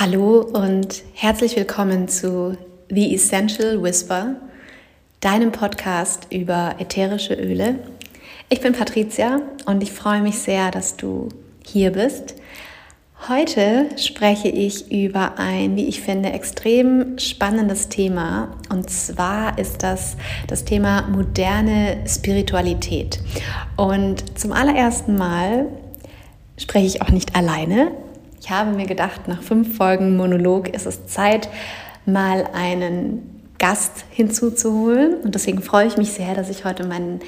Hallo und herzlich willkommen zu The Essential Whisper, deinem Podcast über ätherische Öle. Ich bin Patricia und ich freue mich sehr, dass du hier bist. Heute spreche ich über ein, wie ich finde, extrem spannendes Thema. Und zwar ist das das Thema moderne Spiritualität. Und zum allerersten Mal spreche ich auch nicht alleine, ich habe mir gedacht, nach fünf Folgen Monolog ist es Zeit, mal einen Gast hinzuzuholen. Und deswegen freue ich mich sehr, dass ich heute meinen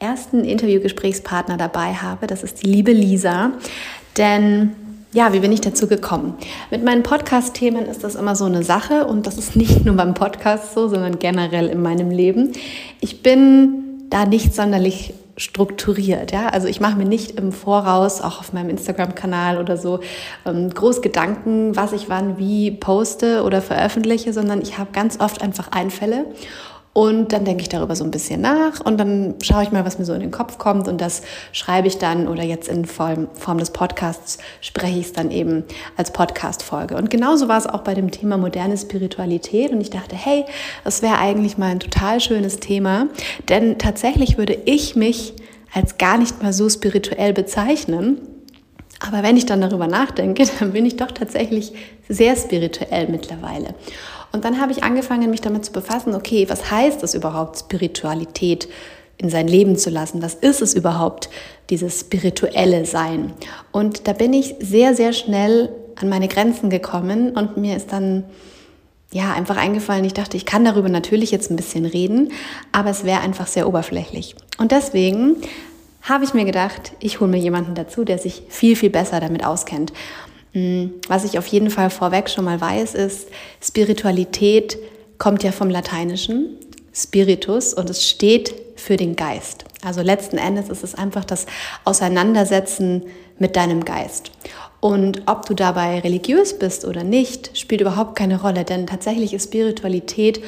ersten Interviewgesprächspartner dabei habe. Das ist die liebe Lisa. Denn ja, wie bin ich dazu gekommen? Mit meinen Podcast-Themen ist das immer so eine Sache und das ist nicht nur beim Podcast so, sondern generell in meinem Leben. Ich bin da nicht sonderlich strukturiert. Ja? Also ich mache mir nicht im Voraus, auch auf meinem Instagram-Kanal oder so, ähm, groß Gedanken, was ich wann wie poste oder veröffentliche, sondern ich habe ganz oft einfach Einfälle und dann denke ich darüber so ein bisschen nach und dann schaue ich mal, was mir so in den Kopf kommt und das schreibe ich dann oder jetzt in Form, Form des Podcasts spreche ich es dann eben als Podcast-Folge. Und genauso war es auch bei dem Thema moderne Spiritualität und ich dachte, hey, das wäre eigentlich mal ein total schönes Thema, denn tatsächlich würde ich mich als gar nicht mal so spirituell bezeichnen. Aber wenn ich dann darüber nachdenke, dann bin ich doch tatsächlich sehr spirituell mittlerweile. Und dann habe ich angefangen, mich damit zu befassen, okay, was heißt es überhaupt, Spiritualität in sein Leben zu lassen? Was ist es überhaupt, dieses spirituelle Sein? Und da bin ich sehr, sehr schnell an meine Grenzen gekommen und mir ist dann ja einfach eingefallen, ich dachte, ich kann darüber natürlich jetzt ein bisschen reden, aber es wäre einfach sehr oberflächlich. Und deswegen habe ich mir gedacht, ich hole mir jemanden dazu, der sich viel, viel besser damit auskennt. Hm, was ich auf jeden Fall vorweg schon mal weiß, ist, Spiritualität kommt ja vom Lateinischen, Spiritus, und es steht für den Geist. Also letzten Endes ist es einfach das Auseinandersetzen mit deinem Geist. Und ob du dabei religiös bist oder nicht, spielt überhaupt keine Rolle, denn tatsächlich ist Spiritualität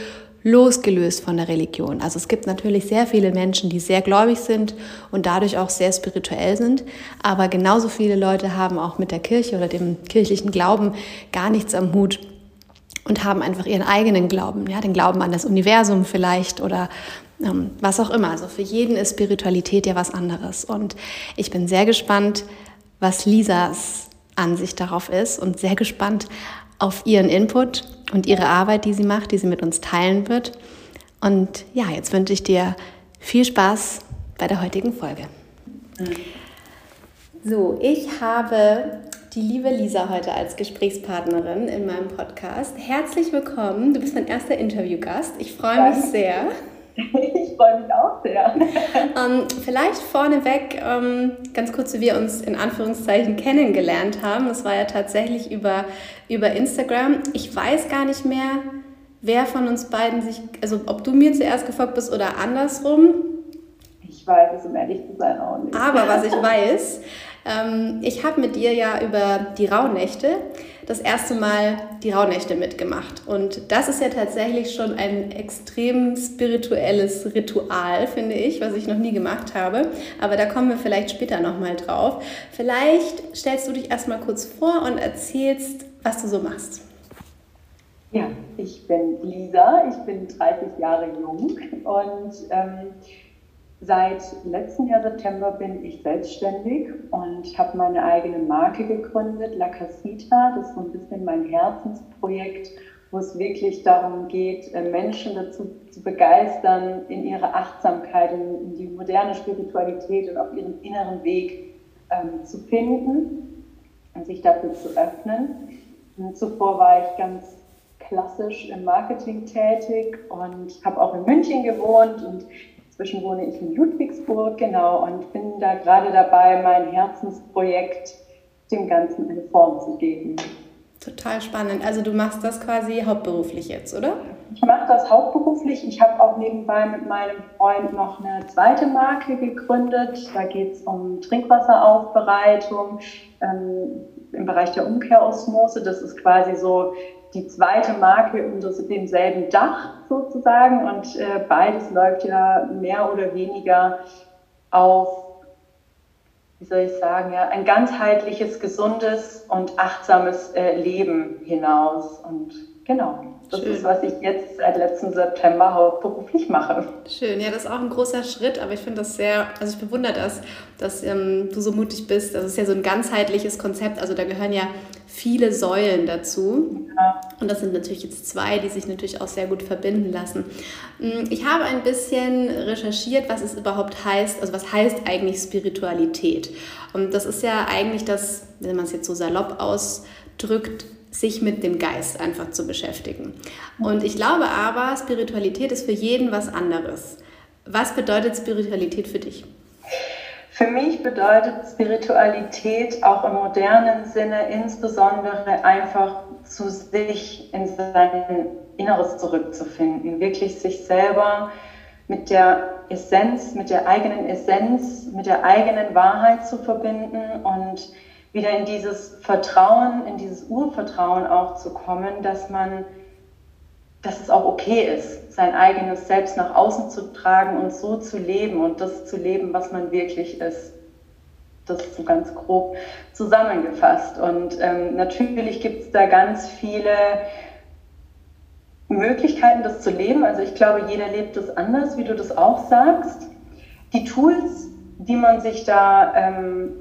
losgelöst von der Religion. Also es gibt natürlich sehr viele Menschen, die sehr gläubig sind und dadurch auch sehr spirituell sind, aber genauso viele Leute haben auch mit der Kirche oder dem kirchlichen Glauben gar nichts am Hut und haben einfach ihren eigenen Glauben, ja, den Glauben an das Universum vielleicht oder ähm, was auch immer. Also für jeden ist Spiritualität ja was anderes und ich bin sehr gespannt, was Lisas Ansicht darauf ist und sehr gespannt auf ihren Input und ihre Arbeit, die sie macht, die sie mit uns teilen wird. Und ja, jetzt wünsche ich dir viel Spaß bei der heutigen Folge. So, ich habe die liebe Lisa heute als Gesprächspartnerin in meinem Podcast. Herzlich willkommen. Du bist mein erster Interviewgast. Ich freue mich sehr. Ich freue mich auch sehr. Ähm, vielleicht vorneweg, ähm, ganz kurz, wie wir uns in Anführungszeichen kennengelernt haben. Das war ja tatsächlich über, über Instagram. Ich weiß gar nicht mehr, wer von uns beiden sich, also ob du mir zuerst gefolgt bist oder andersrum. Ich weiß es, um ehrlich zu sein, auch nicht. Aber was ich weiß, ähm, ich habe mit dir ja über die Rauhnächte das erste Mal die Rauhnächte mitgemacht. Und das ist ja tatsächlich schon ein extrem spirituelles Ritual, finde ich, was ich noch nie gemacht habe. Aber da kommen wir vielleicht später nochmal drauf. Vielleicht stellst du dich erstmal kurz vor und erzählst, was du so machst. Ja, ich bin Lisa, ich bin 30 Jahre jung und ähm, Seit letztem Jahr September bin ich selbstständig und habe meine eigene Marke gegründet, La Casita. Das ist so ein bisschen mein Herzensprojekt, wo es wirklich darum geht, äh, Menschen dazu zu begeistern, in ihre Achtsamkeit, in die moderne Spiritualität und auf ihren inneren Weg ähm, zu finden und sich dafür zu öffnen. Und zuvor war ich ganz klassisch im Marketing tätig und habe auch in München gewohnt und Inzwischen wohne ich in Ludwigsburg, genau, und bin da gerade dabei, mein Herzensprojekt dem Ganzen eine Form zu geben. Total spannend. Also du machst das quasi hauptberuflich jetzt, oder? Ich mache das hauptberuflich. Ich habe auch nebenbei mit meinem Freund noch eine zweite Marke gegründet. Da geht es um Trinkwasseraufbereitung ähm, im Bereich der Umkehrosmose. Das ist quasi so die zweite Marke unter demselben Dach sozusagen und äh, beides läuft ja mehr oder weniger auf wie soll ich sagen, ja, ein ganzheitliches, gesundes und achtsames äh, Leben hinaus. Und genau, das Schön. ist, was ich jetzt seit letzten September hauptberuflich mache. Schön, ja, das ist auch ein großer Schritt, aber ich finde das sehr, also ich bewundere das, dass ähm, du so mutig bist. Das ist ja so ein ganzheitliches Konzept, also da gehören ja viele Säulen dazu. Und das sind natürlich jetzt zwei, die sich natürlich auch sehr gut verbinden lassen. Mm, ich habe ein bisschen recherchiert, was es überhaupt heißt, also was heißt eigentlich Spiritualität. Und das ist ja eigentlich das, wenn man es jetzt so salopp ausdrückt, sich mit dem Geist einfach zu beschäftigen. Und ich glaube aber, Spiritualität ist für jeden was anderes. Was bedeutet Spiritualität für dich? Für mich bedeutet Spiritualität auch im modernen Sinne insbesondere einfach zu sich in sein Inneres zurückzufinden, wirklich sich selber mit der Essenz, mit der eigenen Essenz, mit der eigenen Wahrheit zu verbinden und wieder in dieses Vertrauen, in dieses Urvertrauen auch zu kommen, dass man dass es auch okay ist, sein eigenes Selbst nach außen zu tragen und so zu leben und das zu leben, was man wirklich ist. Das ist so ganz grob zusammengefasst. Und ähm, natürlich gibt es da ganz viele Möglichkeiten, das zu leben. Also ich glaube, jeder lebt das anders, wie du das auch sagst. Die Tools, die man sich da, ähm,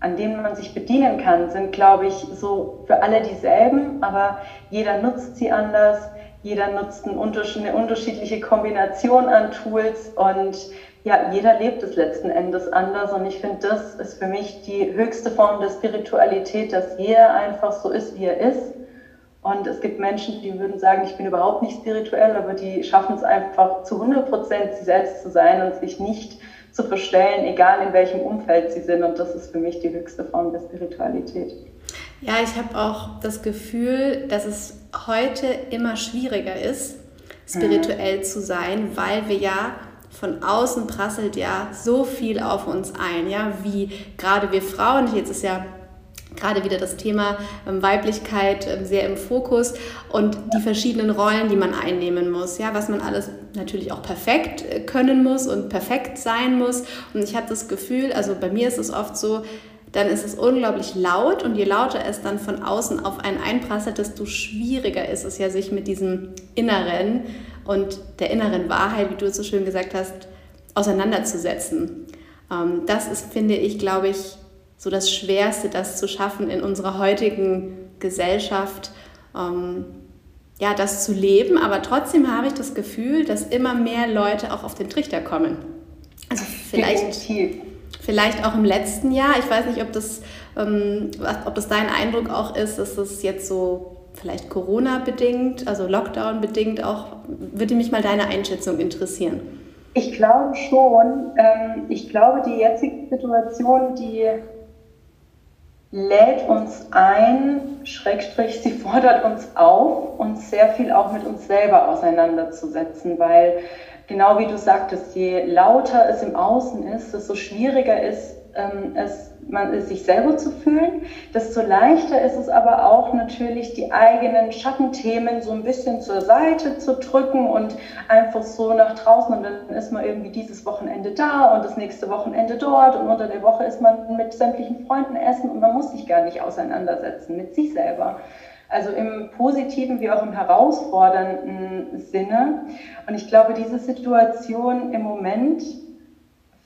an denen man sich bedienen kann, sind, glaube ich, so für alle dieselben, aber jeder nutzt sie anders jeder nutzt eine unterschiedliche Kombination an Tools und ja, jeder lebt es letzten Endes anders und ich finde, das ist für mich die höchste Form der Spiritualität, dass jeder einfach so ist, wie er ist. Und es gibt Menschen, die würden sagen, ich bin überhaupt nicht spirituell, aber die schaffen es einfach zu 100 Prozent, sie selbst zu sein und sich nicht zu verstellen, egal in welchem Umfeld sie sind. Und das ist für mich die höchste Form der Spiritualität. Ja, ich habe auch das Gefühl, dass es heute immer schwieriger ist, spirituell zu sein, weil wir ja von außen prasselt ja so viel auf uns ein, ja, wie gerade wir Frauen, jetzt ist ja gerade wieder das Thema ähm, Weiblichkeit ähm, sehr im Fokus und die verschiedenen Rollen, die man einnehmen muss, ja, was man alles natürlich auch perfekt äh, können muss und perfekt sein muss. Und ich habe das Gefühl, also bei mir ist es oft so, dann ist es unglaublich laut und je lauter es dann von außen auf einen einprasselt, desto schwieriger ist es ja, sich mit diesem Inneren und der inneren Wahrheit, wie du es so schön gesagt hast, auseinanderzusetzen. Ähm, das ist, finde ich, glaube ich, so das Schwerste, das zu schaffen in unserer heutigen Gesellschaft. Ähm, ja, das zu leben, aber trotzdem habe ich das Gefühl, dass immer mehr Leute auch auf den Trichter kommen. Also vielleicht Definitiv. Vielleicht auch im letzten Jahr. Ich weiß nicht, ob das, ähm, ob das dein Eindruck auch ist, dass das jetzt so vielleicht Corona-bedingt, also Lockdown-bedingt auch, würde mich mal deine Einschätzung interessieren. Ich glaube schon. Ähm, ich glaube, die jetzige Situation, die lädt uns ein, Schrägstrich, sie fordert uns auf, uns sehr viel auch mit uns selber auseinanderzusetzen, weil genau wie du sagtest, je lauter es im Außen ist, desto schwieriger ist ähm, es, man, es sich selber zu fühlen, desto leichter ist es aber auch natürlich, die eigenen Schattenthemen so ein bisschen zur Seite zu drücken und einfach so nach draußen und dann ist man irgendwie dieses Wochenende da und das nächste Wochenende dort und unter der Woche ist man mit sämtlichen Freunden essen und man muss sich gar nicht auseinandersetzen mit sich selber. Also im positiven wie auch im herausfordernden Sinne. Und ich glaube, diese Situation im Moment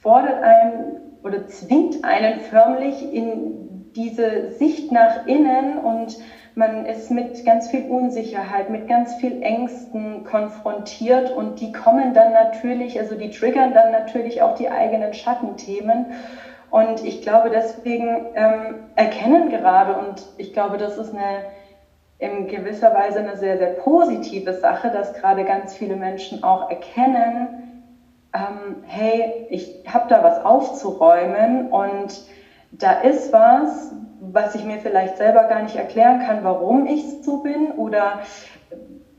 fordert einen oder zwingt einen förmlich in diese Sicht nach innen und man ist mit ganz viel Unsicherheit, mit ganz viel Ängsten konfrontiert und die kommen dann natürlich, also die triggern dann natürlich auch die eigenen Schattenthemen. Und ich glaube, deswegen ähm, erkennen gerade, und ich glaube, das ist eine in gewisser Weise eine sehr, sehr positive Sache, dass gerade ganz viele Menschen auch erkennen, ähm, hey, ich habe da was aufzuräumen und da ist was, was ich mir vielleicht selber gar nicht erklären kann, warum ich so bin oder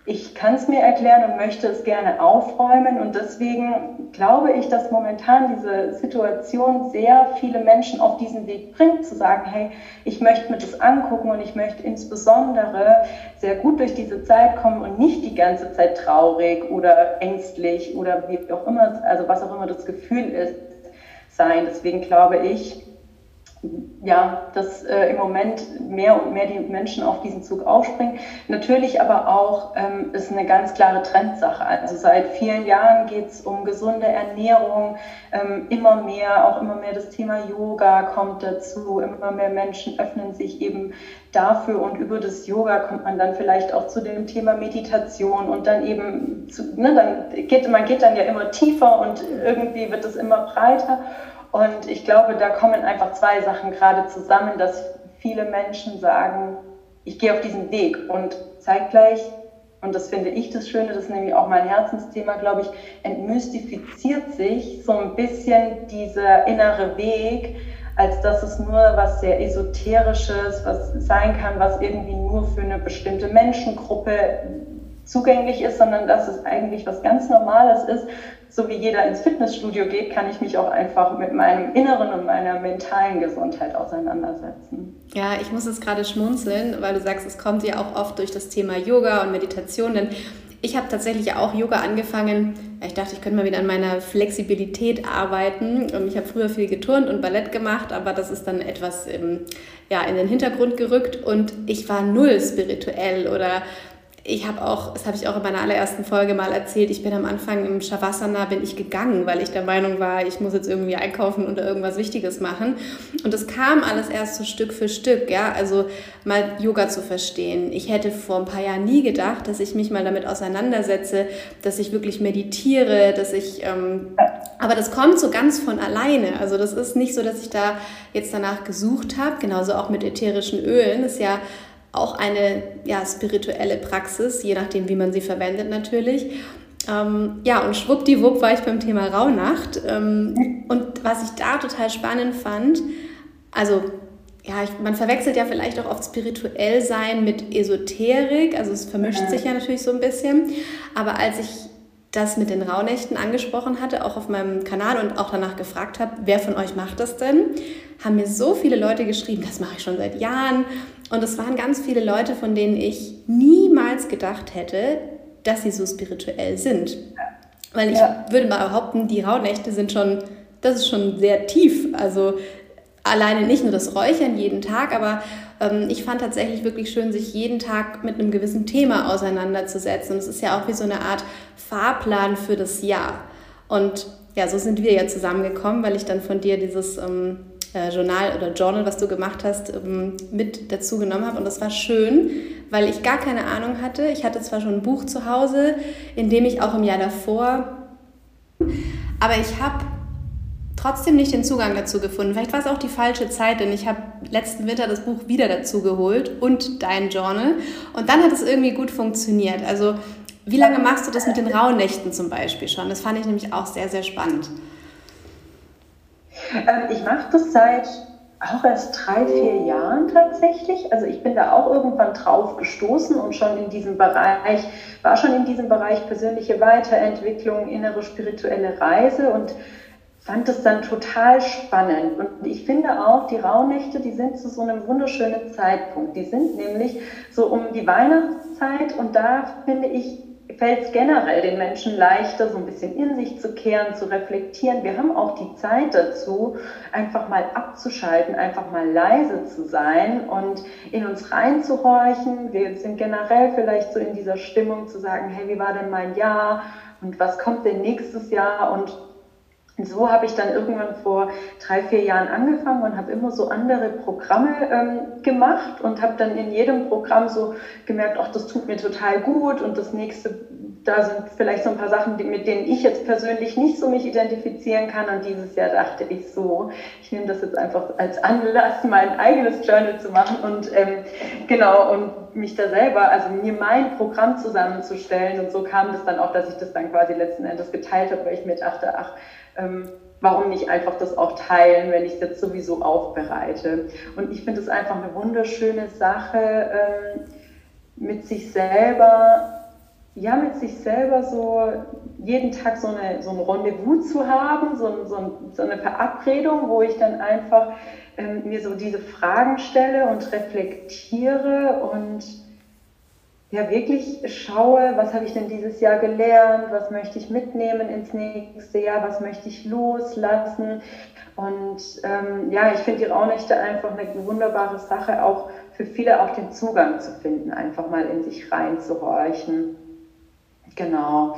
ich kann es mir erklären und möchte es gerne aufräumen. Und deswegen glaube ich, dass momentan diese Situation sehr viele Menschen auf diesen Weg bringt, zu sagen, hey, ich möchte mir das angucken und ich möchte insbesondere sehr gut durch diese Zeit kommen und nicht die ganze Zeit traurig oder ängstlich oder wie auch immer, also was auch immer das Gefühl ist, sein. Deswegen glaube ich, ja, dass äh, im Moment mehr und mehr die Menschen auf diesen Zug aufspringen. Natürlich aber auch ähm, ist eine ganz klare Trendsache. Also seit vielen Jahren geht es um gesunde Ernährung, ähm, immer mehr, auch immer mehr das Thema Yoga kommt dazu, immer mehr Menschen öffnen sich eben dafür und über das Yoga kommt man dann vielleicht auch zu dem Thema Meditation und dann eben, zu, ne, dann geht, man geht dann ja immer tiefer und irgendwie wird es immer breiter. Und ich glaube, da kommen einfach zwei Sachen gerade zusammen, dass viele Menschen sagen, ich gehe auf diesen Weg. Und zeitgleich, und das finde ich das Schöne, das ist nämlich auch mein Herzensthema, glaube ich, entmystifiziert sich so ein bisschen dieser innere Weg, als dass es nur was sehr Esoterisches, was sein kann, was irgendwie nur für eine bestimmte Menschengruppe zugänglich ist, sondern dass es eigentlich was ganz Normales ist, so wie jeder ins Fitnessstudio geht, kann ich mich auch einfach mit meinem inneren und meiner mentalen Gesundheit auseinandersetzen. Ja, ich muss jetzt gerade schmunzeln, weil du sagst, es kommt ja auch oft durch das Thema Yoga und Meditation, denn ich habe tatsächlich auch Yoga angefangen. Ich dachte, ich könnte mal wieder an meiner Flexibilität arbeiten. Ich habe früher viel geturnt und Ballett gemacht, aber das ist dann etwas im, ja, in den Hintergrund gerückt und ich war null spirituell oder ich habe auch, das habe ich auch in meiner allerersten Folge mal erzählt, ich bin am Anfang im Shavasana bin ich gegangen, weil ich der Meinung war, ich muss jetzt irgendwie einkaufen oder irgendwas Wichtiges machen. Und das kam alles erst so Stück für Stück, ja, also mal Yoga zu verstehen. Ich hätte vor ein paar Jahren nie gedacht, dass ich mich mal damit auseinandersetze, dass ich wirklich meditiere, dass ich, ähm, aber das kommt so ganz von alleine. Also das ist nicht so, dass ich da jetzt danach gesucht habe, genauso auch mit ätherischen Ölen, ist ja auch eine ja, spirituelle Praxis, je nachdem, wie man sie verwendet natürlich. Ähm, ja, und schwuppdiwupp war ich beim Thema Rauhnacht. Ähm, und was ich da total spannend fand, also ja, ich, man verwechselt ja vielleicht auch oft spirituell sein mit Esoterik, also es vermischt sich ja natürlich so ein bisschen. Aber als ich das mit den Rauhnächten angesprochen hatte, auch auf meinem Kanal und auch danach gefragt habe, wer von euch macht das denn, haben mir so viele Leute geschrieben, das mache ich schon seit Jahren. Und es waren ganz viele Leute, von denen ich niemals gedacht hätte, dass sie so spirituell sind. Weil ich ja. würde mal behaupten, die Rauhnächte sind schon, das ist schon sehr tief. Also alleine nicht nur das Räuchern jeden Tag, aber ähm, ich fand tatsächlich wirklich schön, sich jeden Tag mit einem gewissen Thema auseinanderzusetzen. Und es ist ja auch wie so eine Art Fahrplan für das Jahr. Und ja, so sind wir ja zusammengekommen, weil ich dann von dir dieses ähm, äh, Journal oder Journal, was du gemacht hast, ähm, mit dazu genommen habe. Und das war schön, weil ich gar keine Ahnung hatte. Ich hatte zwar schon ein Buch zu Hause, in dem ich auch im Jahr davor, aber ich habe trotzdem nicht den Zugang dazu gefunden. Vielleicht war es auch die falsche Zeit, denn ich habe letzten Winter das Buch wieder dazu geholt und dein Journal. Und dann hat es irgendwie gut funktioniert. Also wie lange machst du das mit den Rauhnächten zum Beispiel schon? Das fand ich nämlich auch sehr, sehr spannend. Ähm, ich mache das seit auch erst drei, vier Jahren tatsächlich. Also ich bin da auch irgendwann drauf gestoßen und schon in diesem Bereich, war schon in diesem Bereich persönliche Weiterentwicklung, innere spirituelle Reise und fand es dann total spannend. Und ich finde auch, die Rauhnächte, die sind zu so einem wunderschönen Zeitpunkt. Die sind nämlich so um die Weihnachtszeit und da finde ich, fällt es generell den Menschen leichter, so ein bisschen in sich zu kehren, zu reflektieren. Wir haben auch die Zeit dazu, einfach mal abzuschalten, einfach mal leise zu sein und in uns reinzuhorchen. Wir sind generell vielleicht so in dieser Stimmung zu sagen, hey, wie war denn mein Jahr und was kommt denn nächstes Jahr und so habe ich dann irgendwann vor drei, vier Jahren angefangen und habe immer so andere Programme ähm, gemacht und habe dann in jedem Programm so gemerkt, ach, das tut mir total gut und das nächste da sind vielleicht so ein paar Sachen, mit denen ich jetzt persönlich nicht so mich identifizieren kann. Und dieses Jahr dachte ich so, ich nehme das jetzt einfach als Anlass, mein eigenes Journal zu machen und ähm, genau und mich da selber, also mir mein Programm zusammenzustellen. Und so kam das dann auch, dass ich das dann quasi letzten Endes geteilt habe, weil ich mir dachte, ach, ähm, warum nicht einfach das auch teilen, wenn ich es jetzt sowieso aufbereite. Und ich finde es einfach eine wunderschöne Sache, ähm, mit sich selber ja, mit sich selber so jeden Tag so, eine, so ein Rendezvous zu haben, so, so, so eine Verabredung, wo ich dann einfach ähm, mir so diese Fragen stelle und reflektiere und ja wirklich schaue, was habe ich denn dieses Jahr gelernt, was möchte ich mitnehmen ins nächste Jahr, was möchte ich loslassen. Und ähm, ja, ich finde die Rauhnächte einfach eine wunderbare Sache, auch für viele auch den Zugang zu finden, einfach mal in sich reinzuhorchen. Genau.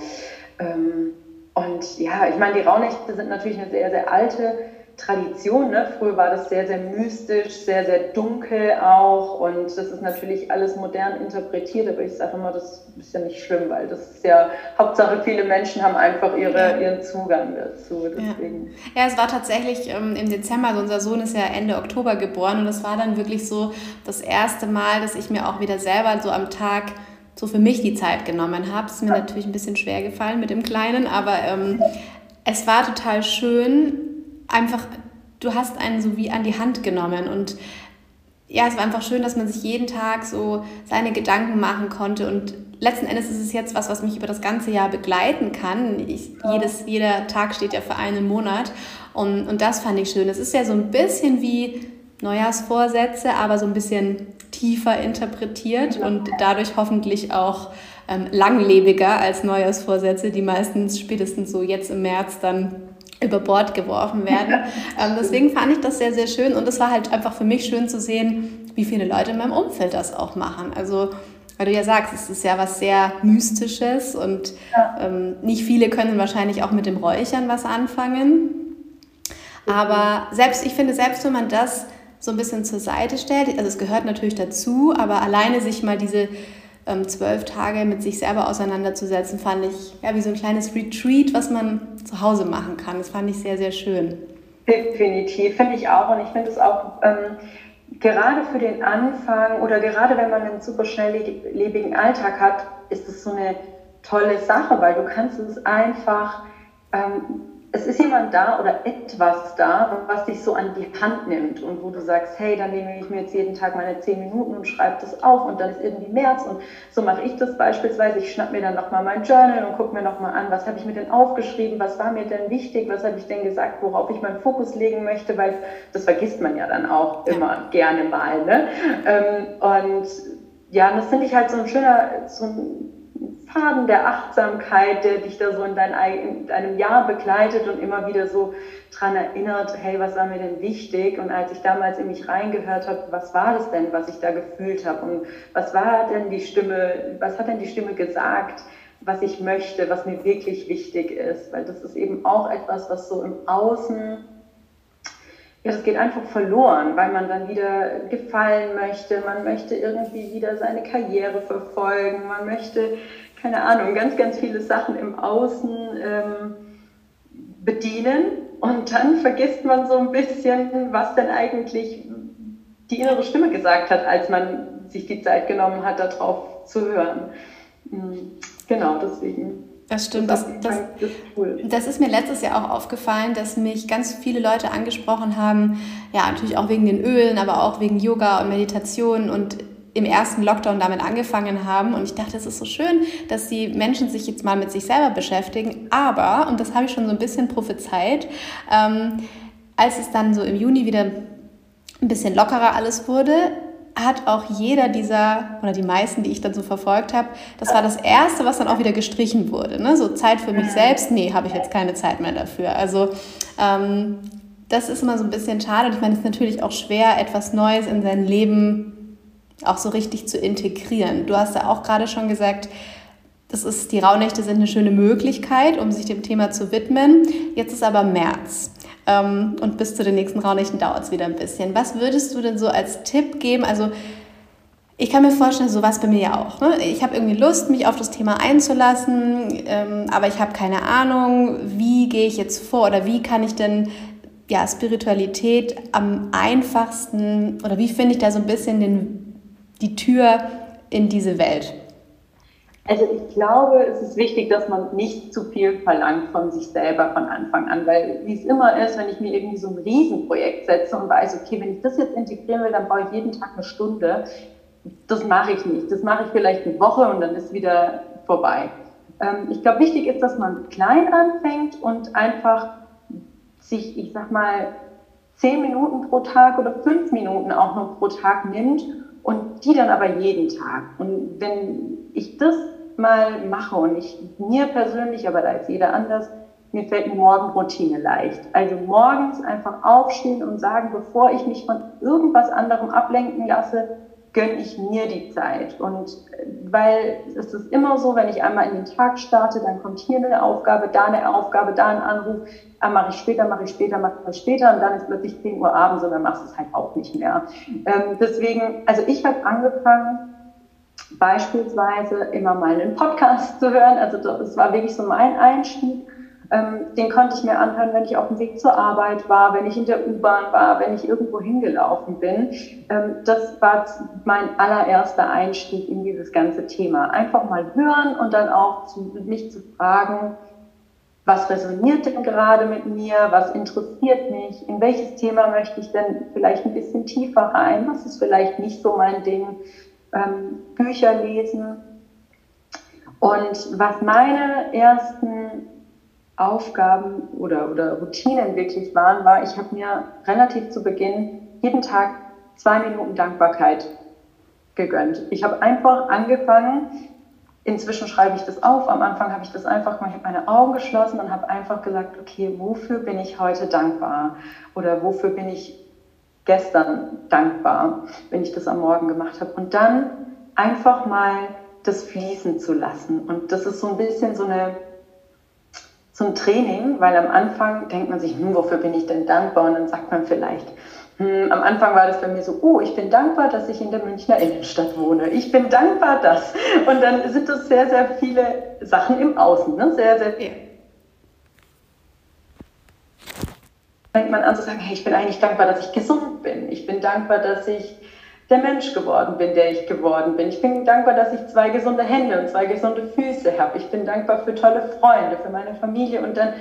Ähm, und ja, ich meine, die Rauhnächte sind natürlich eine sehr, sehr alte Tradition. Ne? Früher war das sehr, sehr mystisch, sehr, sehr dunkel auch. Und das ist natürlich alles modern interpretiert, aber ich sage immer, das ist ja nicht schlimm, weil das ist ja, Hauptsache viele Menschen haben einfach ihre, ihren Zugang dazu. Deswegen. Ja. ja es war tatsächlich ähm, im Dezember, also unser Sohn ist ja Ende Oktober geboren und das war dann wirklich so das erste Mal, dass ich mir auch wieder selber so am Tag so für mich die Zeit genommen habe. Es ist mir natürlich ein bisschen schwer gefallen mit dem Kleinen, aber ähm, es war total schön, einfach, du hast einen so wie an die Hand genommen und ja, es war einfach schön, dass man sich jeden Tag so seine Gedanken machen konnte und letzten Endes ist es jetzt was, was mich über das ganze Jahr begleiten kann. Ich, jedes, jeder Tag steht ja für einen Monat und, und das fand ich schön. Es ist ja so ein bisschen wie Neujahrsvorsätze, aber so ein bisschen tiefer interpretiert und dadurch hoffentlich auch ähm, langlebiger als Neujahrsvorsätze, die meistens spätestens so jetzt im März dann über Bord geworfen werden. ähm, deswegen fand ich das sehr, sehr schön und es war halt einfach für mich schön zu sehen, wie viele Leute in meinem Umfeld das auch machen. Also weil du ja sagst, es ist ja was sehr Mystisches und ja. ähm, nicht viele können wahrscheinlich auch mit dem Räuchern was anfangen. Aber selbst, ich finde, selbst wenn man das so ein bisschen zur Seite stellt, also es gehört natürlich dazu, aber alleine sich mal diese ähm, zwölf Tage mit sich selber auseinanderzusetzen, fand ich ja wie so ein kleines Retreat, was man zu Hause machen kann. Das fand ich sehr, sehr schön. Definitiv, finde ich auch. Und ich finde es auch ähm, gerade für den Anfang oder gerade wenn man einen super schnelllebigen Alltag hat, ist es so eine tolle Sache, weil du kannst es einfach ähm, es ist jemand da oder etwas da, was dich so an die Hand nimmt und wo du sagst, hey, dann nehme ich mir jetzt jeden Tag meine zehn Minuten und schreibe das auf und dann ist irgendwie März und so mache ich das beispielsweise. Ich schnapp mir dann nochmal mein Journal und gucke mir nochmal an, was habe ich mir denn aufgeschrieben, was war mir denn wichtig, was habe ich denn gesagt, worauf ich meinen Fokus legen möchte, weil das vergisst man ja dann auch immer gerne mal. Ne? Ähm, und ja, das finde ich halt so ein schöner, so ein Faden der Achtsamkeit, der dich da so in, dein, in deinem Jahr begleitet und immer wieder so dran erinnert, hey, was war mir denn wichtig? Und als ich damals in mich reingehört habe, was war das denn, was ich da gefühlt habe? Und was war denn die Stimme, was hat denn die Stimme gesagt, was ich möchte, was mir wirklich wichtig ist? Weil das ist eben auch etwas, was so im Außen ja, das geht einfach verloren, weil man dann wieder gefallen möchte, man möchte irgendwie wieder seine Karriere verfolgen, man möchte keine Ahnung, ganz, ganz viele Sachen im Außen ähm, bedienen und dann vergisst man so ein bisschen, was denn eigentlich die innere Stimme gesagt hat, als man sich die Zeit genommen hat, darauf zu hören. Hm, genau, deswegen. Das stimmt. Das, das, das, ist mir letztes Jahr auch aufgefallen, dass mich ganz viele Leute angesprochen haben, ja, natürlich auch wegen den Ölen, aber auch wegen Yoga und Meditation und im ersten Lockdown damit angefangen haben. Und ich dachte, es ist so schön, dass die Menschen sich jetzt mal mit sich selber beschäftigen. Aber, und das habe ich schon so ein bisschen prophezeit, ähm, als es dann so im Juni wieder ein bisschen lockerer alles wurde, hat auch jeder dieser, oder die meisten, die ich dann so verfolgt habe, das war das Erste, was dann auch wieder gestrichen wurde. Ne? So Zeit für mich selbst, nee, habe ich jetzt keine Zeit mehr dafür. Also ähm, das ist immer so ein bisschen schade. Und ich meine, es ist natürlich auch schwer, etwas Neues in sein Leben auch so richtig zu integrieren. Du hast ja auch gerade schon gesagt, das ist, die Rauhnächte sind eine schöne Möglichkeit, um sich dem Thema zu widmen. Jetzt ist aber März. Ähm, und bis zu den nächsten Rauhnächten dauert es wieder ein bisschen. Was würdest du denn so als Tipp geben? Also, ich kann mir vorstellen, so was bei mir ja auch. Ne? Ich habe irgendwie Lust, mich auf das Thema einzulassen, ähm, aber ich habe keine Ahnung, wie gehe ich jetzt vor oder wie kann ich denn ja, Spiritualität am einfachsten oder wie finde ich da so ein bisschen den die Tür in diese Welt? Also ich glaube, es ist wichtig, dass man nicht zu viel verlangt von sich selber von Anfang an, weil wie es immer ist, wenn ich mir irgendwie so ein Riesenprojekt setze und weiß, okay, wenn ich das jetzt integrieren will, dann brauche ich jeden Tag eine Stunde. Das mache ich nicht. Das mache ich vielleicht eine Woche und dann ist wieder vorbei. Ähm, ich glaube, wichtig ist, dass man klein anfängt und einfach sich, ich sag mal, zehn Minuten pro Tag oder fünf Minuten auch noch pro Tag nimmt und die dann aber jeden Tag. Und wenn ich das mal mache und ich mir persönlich, aber da ist jeder anders, mir fällt eine Morgenroutine leicht. Also morgens einfach aufstehen und sagen, bevor ich mich von irgendwas anderem ablenken lasse, gönne ich mir die Zeit. Und äh, weil es ist immer so, wenn ich einmal in den Tag starte, dann kommt hier eine Aufgabe, da eine Aufgabe, da ein Anruf, ah, mache ich später, mache ich später, mache ich später und dann ist plötzlich 10 Uhr abends und dann machst du es halt auch nicht mehr. Ähm, deswegen, also ich habe angefangen, beispielsweise immer mal einen Podcast zu hören. Also das war wirklich so mein Einstieg ähm, den konnte ich mir anhören, wenn ich auf dem Weg zur Arbeit war, wenn ich in der U-Bahn war, wenn ich irgendwo hingelaufen bin. Ähm, das war mein allererster Einstieg in dieses ganze Thema. Einfach mal hören und dann auch zu, mich zu fragen, was resoniert denn gerade mit mir, was interessiert mich, in welches Thema möchte ich denn vielleicht ein bisschen tiefer rein, was ist vielleicht nicht so mein Ding, ähm, Bücher lesen. Und was meine ersten Aufgaben oder, oder Routinen wirklich waren, war, ich habe mir relativ zu Beginn jeden Tag zwei Minuten Dankbarkeit gegönnt. Ich habe einfach angefangen, inzwischen schreibe ich das auf, am Anfang habe ich das einfach mal, ich habe meine Augen geschlossen und habe einfach gesagt, okay, wofür bin ich heute dankbar? Oder wofür bin ich gestern dankbar, wenn ich das am Morgen gemacht habe? Und dann einfach mal das fließen zu lassen. Und das ist so ein bisschen so eine ein Training, weil am Anfang denkt man sich, hm, wofür bin ich denn dankbar? Und dann sagt man vielleicht, hm, am Anfang war das bei mir so, oh, ich bin dankbar, dass ich in der Münchner Innenstadt wohne. Ich bin dankbar, dass. Und dann sind das sehr, sehr viele Sachen im Außen, ne? sehr, sehr viel. Fängt man an zu sagen, hey, ich bin eigentlich dankbar, dass ich gesund bin. Ich bin dankbar, dass ich der Mensch geworden bin, der ich geworden bin. Ich bin dankbar, dass ich zwei gesunde Hände und zwei gesunde Füße habe. Ich bin dankbar für tolle Freunde, für meine Familie und dann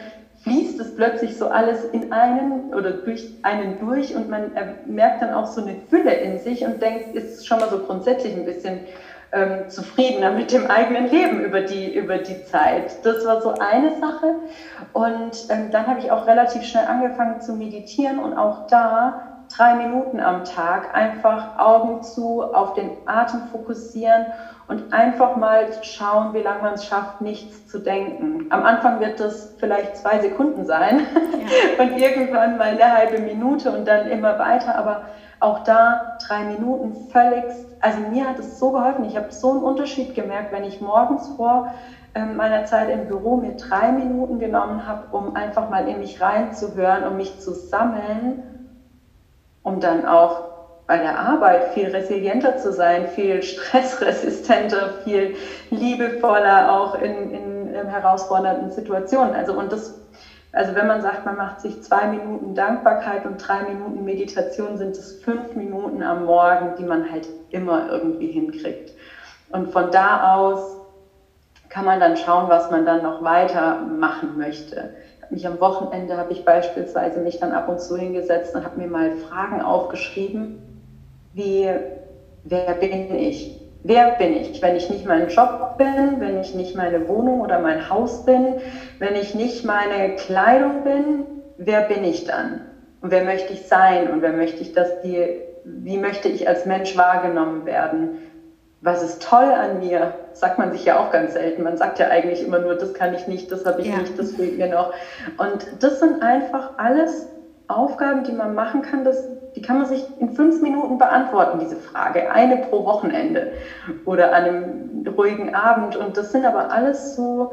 fließt es plötzlich so alles in einen oder durch einen durch und man merkt dann auch so eine Fülle in sich und denkt, ist schon mal so grundsätzlich ein bisschen ähm, zufriedener mit dem eigenen Leben über die, über die Zeit. Das war so eine Sache. Und ähm, dann habe ich auch relativ schnell angefangen zu meditieren und auch da drei Minuten am Tag einfach Augen zu, auf den Atem fokussieren und einfach mal schauen, wie lange man es schafft, nichts zu denken. Am Anfang wird das vielleicht zwei Sekunden sein ja. und irgendwann mal eine halbe Minute und dann immer weiter, aber auch da drei Minuten völlig, also mir hat es so geholfen. Ich habe so einen Unterschied gemerkt, wenn ich morgens vor ähm, meiner Zeit im Büro mir drei Minuten genommen habe, um einfach mal in mich reinzuhören, um mich zu sammeln um dann auch bei der Arbeit viel resilienter zu sein, viel stressresistenter, viel liebevoller auch in, in, in herausfordernden Situationen. Also und das, also wenn man sagt, man macht sich zwei Minuten Dankbarkeit und drei Minuten Meditation, sind es fünf Minuten am Morgen, die man halt immer irgendwie hinkriegt. Und von da aus kann man dann schauen, was man dann noch weiter machen möchte mich am Wochenende habe ich beispielsweise mich dann ab und zu hingesetzt und habe mir mal Fragen aufgeschrieben, wie, wer bin ich? Wer bin ich, wenn ich nicht mein Job bin, wenn ich nicht meine Wohnung oder mein Haus bin, wenn ich nicht meine Kleidung bin, wer bin ich dann? Und wer möchte ich sein? Und wer möchte ich, dass die, wie möchte ich als Mensch wahrgenommen werden? Was ist toll an mir, sagt man sich ja auch ganz selten. Man sagt ja eigentlich immer nur, das kann ich nicht, das habe ich ja. nicht, das fehlt mir noch. Und das sind einfach alles Aufgaben, die man machen kann, das, die kann man sich in fünf Minuten beantworten, diese Frage. Eine pro Wochenende oder an einem ruhigen Abend. Und das sind aber alles so,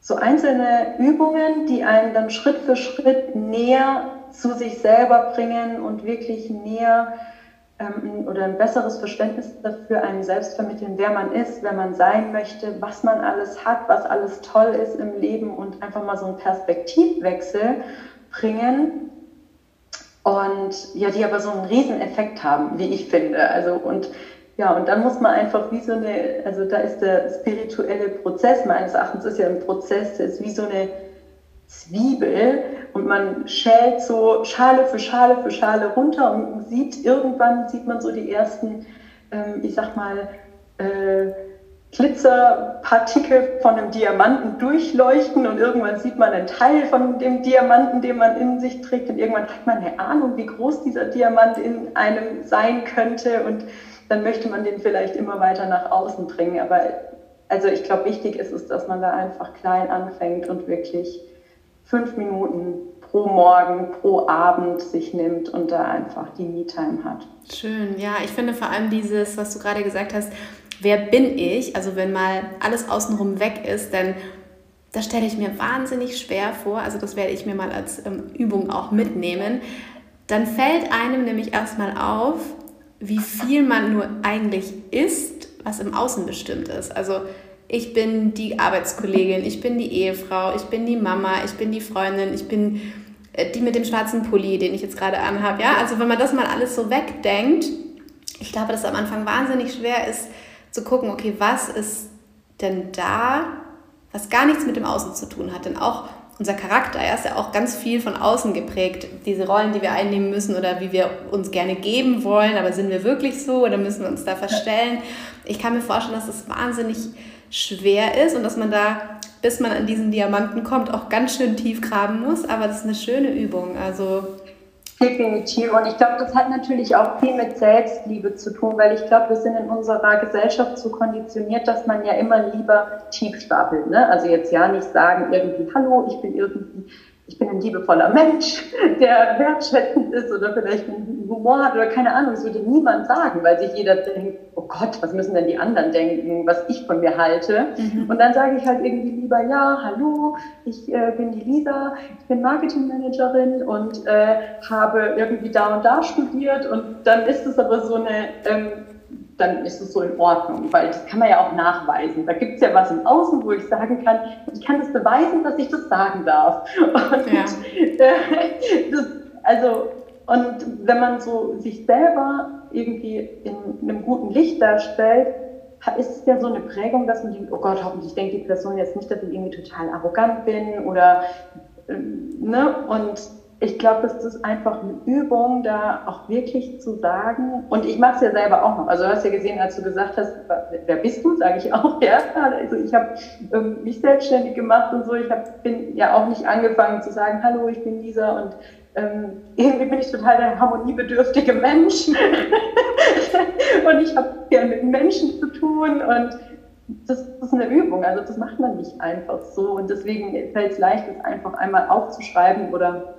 so einzelne Übungen, die einen dann Schritt für Schritt näher zu sich selber bringen und wirklich näher ähm, oder ein besseres Verständnis dafür einem selbst vermitteln, wer man ist, wer man sein möchte, was man alles hat, was alles toll ist im Leben und einfach mal so einen Perspektivwechsel bringen. Und ja, die aber so einen Rieseneffekt haben, wie ich finde. Also und ja, und dann muss man einfach wie so eine, also da ist der spirituelle Prozess meines Erachtens ist ja ein Prozess, der ist wie so eine Zwiebel und man schält so Schale für Schale für Schale runter und sieht irgendwann sieht man so die ersten, ähm, ich sag mal, äh, Glitzerpartikel von einem Diamanten durchleuchten und irgendwann sieht man einen Teil von dem Diamanten, den man in sich trägt und irgendwann hat man eine Ahnung, wie groß dieser Diamant in einem sein könnte und dann möchte man den vielleicht immer weiter nach außen bringen. Aber also ich glaube, wichtig ist es, dass man da einfach klein anfängt und wirklich fünf Minuten pro Morgen, pro Abend sich nimmt und da einfach die Me-Time hat. Schön, ja, ich finde vor allem dieses, was du gerade gesagt hast, wer bin ich? Also wenn mal alles außenrum weg ist, dann das stelle ich mir wahnsinnig schwer vor. Also das werde ich mir mal als ähm, Übung auch mitnehmen. Dann fällt einem nämlich erstmal auf, wie viel man nur eigentlich ist, was im Außen bestimmt ist. Also ich bin die Arbeitskollegin, ich bin die Ehefrau, ich bin die Mama, ich bin die Freundin, ich bin äh, die mit dem schwarzen Pulli, den ich jetzt gerade anhabe. Ja, also wenn man das mal alles so wegdenkt, ich glaube, dass es am Anfang wahnsinnig schwer ist zu gucken, okay, was ist denn da, was gar nichts mit dem Außen zu tun hat. Denn auch unser Charakter er ist ja auch ganz viel von außen geprägt. Diese Rollen, die wir einnehmen müssen oder wie wir uns gerne geben wollen, aber sind wir wirklich so oder müssen wir uns da verstellen? Ich kann mir vorstellen, dass es wahnsinnig schwer ist und dass man da, bis man an diesen Diamanten kommt, auch ganz schön tief graben muss. Aber das ist eine schöne Übung. Also Definitiv. Und ich glaube, das hat natürlich auch viel mit Selbstliebe zu tun, weil ich glaube, wir sind in unserer Gesellschaft so konditioniert, dass man ja immer lieber tief stapelt. Ne? Also jetzt ja nicht sagen irgendwie, hallo, ich bin irgendwie ich bin ein liebevoller Mensch, der wertschätzend ist oder vielleicht einen Humor hat oder keine Ahnung, das würde niemand sagen, weil sich jeder denkt, oh Gott, was müssen denn die anderen denken, was ich von mir halte. Mhm. Und dann sage ich halt irgendwie lieber, ja, hallo, ich äh, bin die Lisa, ich bin Marketingmanagerin und äh, habe irgendwie da und da studiert und dann ist es aber so eine ähm, dann ist es so in Ordnung, weil das kann man ja auch nachweisen. Da gibt es ja was im Außen, wo ich sagen kann, ich kann das beweisen, dass ich das sagen darf. Und ja. äh, das, also, und wenn man so sich selber irgendwie in einem guten Licht darstellt, ist es ja so eine Prägung, dass man denkt, oh Gott, hoffentlich denkt die Person jetzt nicht, dass ich irgendwie total arrogant bin oder, äh, ne, und ich glaube, es ist einfach eine Übung, da auch wirklich zu sagen, und ich mache es ja selber auch noch. Also du hast ja gesehen, als du gesagt hast, wer bist du, sage ich auch, ja. Also ich habe ähm, mich selbstständig gemacht und so. Ich hab, bin ja auch nicht angefangen zu sagen, hallo, ich bin Lisa und ähm, irgendwie bin ich total der harmoniebedürftige Mensch. und ich habe gerne mit Menschen zu tun und das, das, ist eine Übung, also das macht man nicht einfach so. Und deswegen fällt es leicht, es einfach einmal aufzuschreiben oder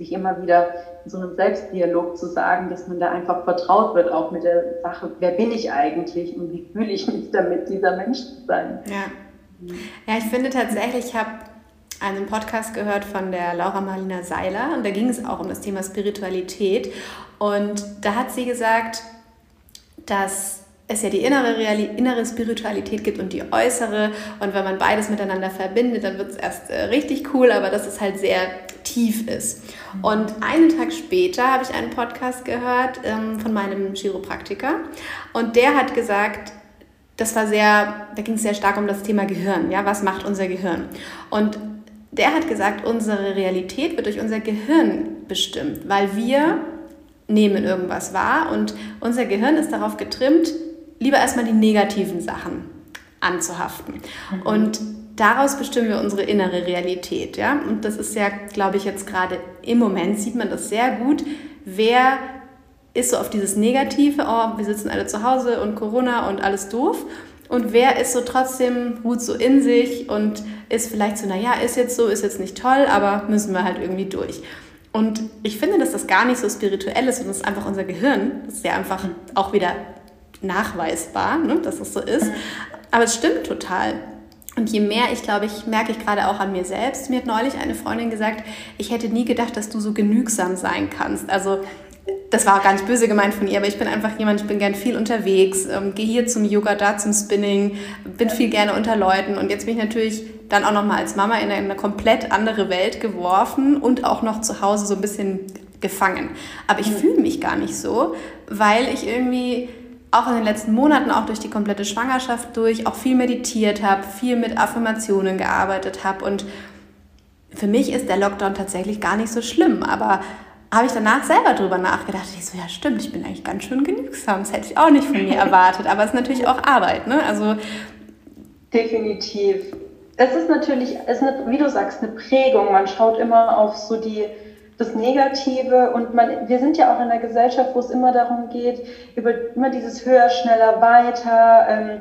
sich immer wieder in so einem Selbstdialog zu sagen, dass man da einfach vertraut wird, auch mit der Sache, wer bin ich eigentlich und wie fühle ich mich damit, dieser Mensch zu sein. Ja, ja ich finde tatsächlich, ich habe einen Podcast gehört von der Laura Marlina Seiler und da ging es auch um das Thema Spiritualität und da hat sie gesagt, dass es ja die innere, Reali innere Spiritualität gibt und die äußere. Und wenn man beides miteinander verbindet, dann wird es erst äh, richtig cool, aber dass es halt sehr tief ist. Und einen Tag später habe ich einen Podcast gehört ähm, von meinem Chiropraktiker und der hat gesagt, das war sehr, da ging es sehr stark um das Thema Gehirn. Ja, was macht unser Gehirn? Und der hat gesagt, unsere Realität wird durch unser Gehirn bestimmt, weil wir nehmen irgendwas wahr und unser Gehirn ist darauf getrimmt, lieber erstmal die negativen Sachen anzuhaften. Mhm. Und daraus bestimmen wir unsere innere Realität. Ja? Und das ist ja, glaube ich, jetzt gerade im Moment sieht man das sehr gut. Wer ist so auf dieses Negative, oh, wir sitzen alle zu Hause und Corona und alles doof. Und wer ist so trotzdem, ruht so in sich und ist vielleicht so, naja, ist jetzt so, ist jetzt nicht toll, aber müssen wir halt irgendwie durch. Und ich finde, dass das gar nicht so spirituell ist und das ist einfach unser Gehirn. Das ist ja einfach auch wieder nachweisbar, ne, dass es so ist. Aber es stimmt total. Und je mehr, ich glaube, ich merke ich gerade auch an mir selbst. Mir hat neulich eine Freundin gesagt, ich hätte nie gedacht, dass du so genügsam sein kannst. Also das war gar nicht böse gemeint von ihr, aber ich bin einfach jemand, ich bin gern viel unterwegs, ähm, gehe hier zum Yoga, da zum Spinning, bin viel gerne unter Leuten und jetzt bin ich natürlich dann auch nochmal als Mama in eine komplett andere Welt geworfen und auch noch zu Hause so ein bisschen gefangen. Aber ich mhm. fühle mich gar nicht so, weil ich irgendwie auch in den letzten Monaten, auch durch die komplette Schwangerschaft durch, auch viel meditiert habe, viel mit Affirmationen gearbeitet habe. Und für mich ist der Lockdown tatsächlich gar nicht so schlimm. Aber habe ich danach selber drüber nachgedacht. Ich so, ja stimmt, ich bin eigentlich ganz schön genügsam. Das hätte ich auch nicht von mir erwartet. Aber es ist natürlich auch Arbeit. Ne? Also Definitiv. Es ist natürlich, es ist eine, wie du sagst, eine Prägung. Man schaut immer auf so die, das Negative und man, wir sind ja auch in einer Gesellschaft, wo es immer darum geht, über immer dieses höher, schneller, weiter. Ähm,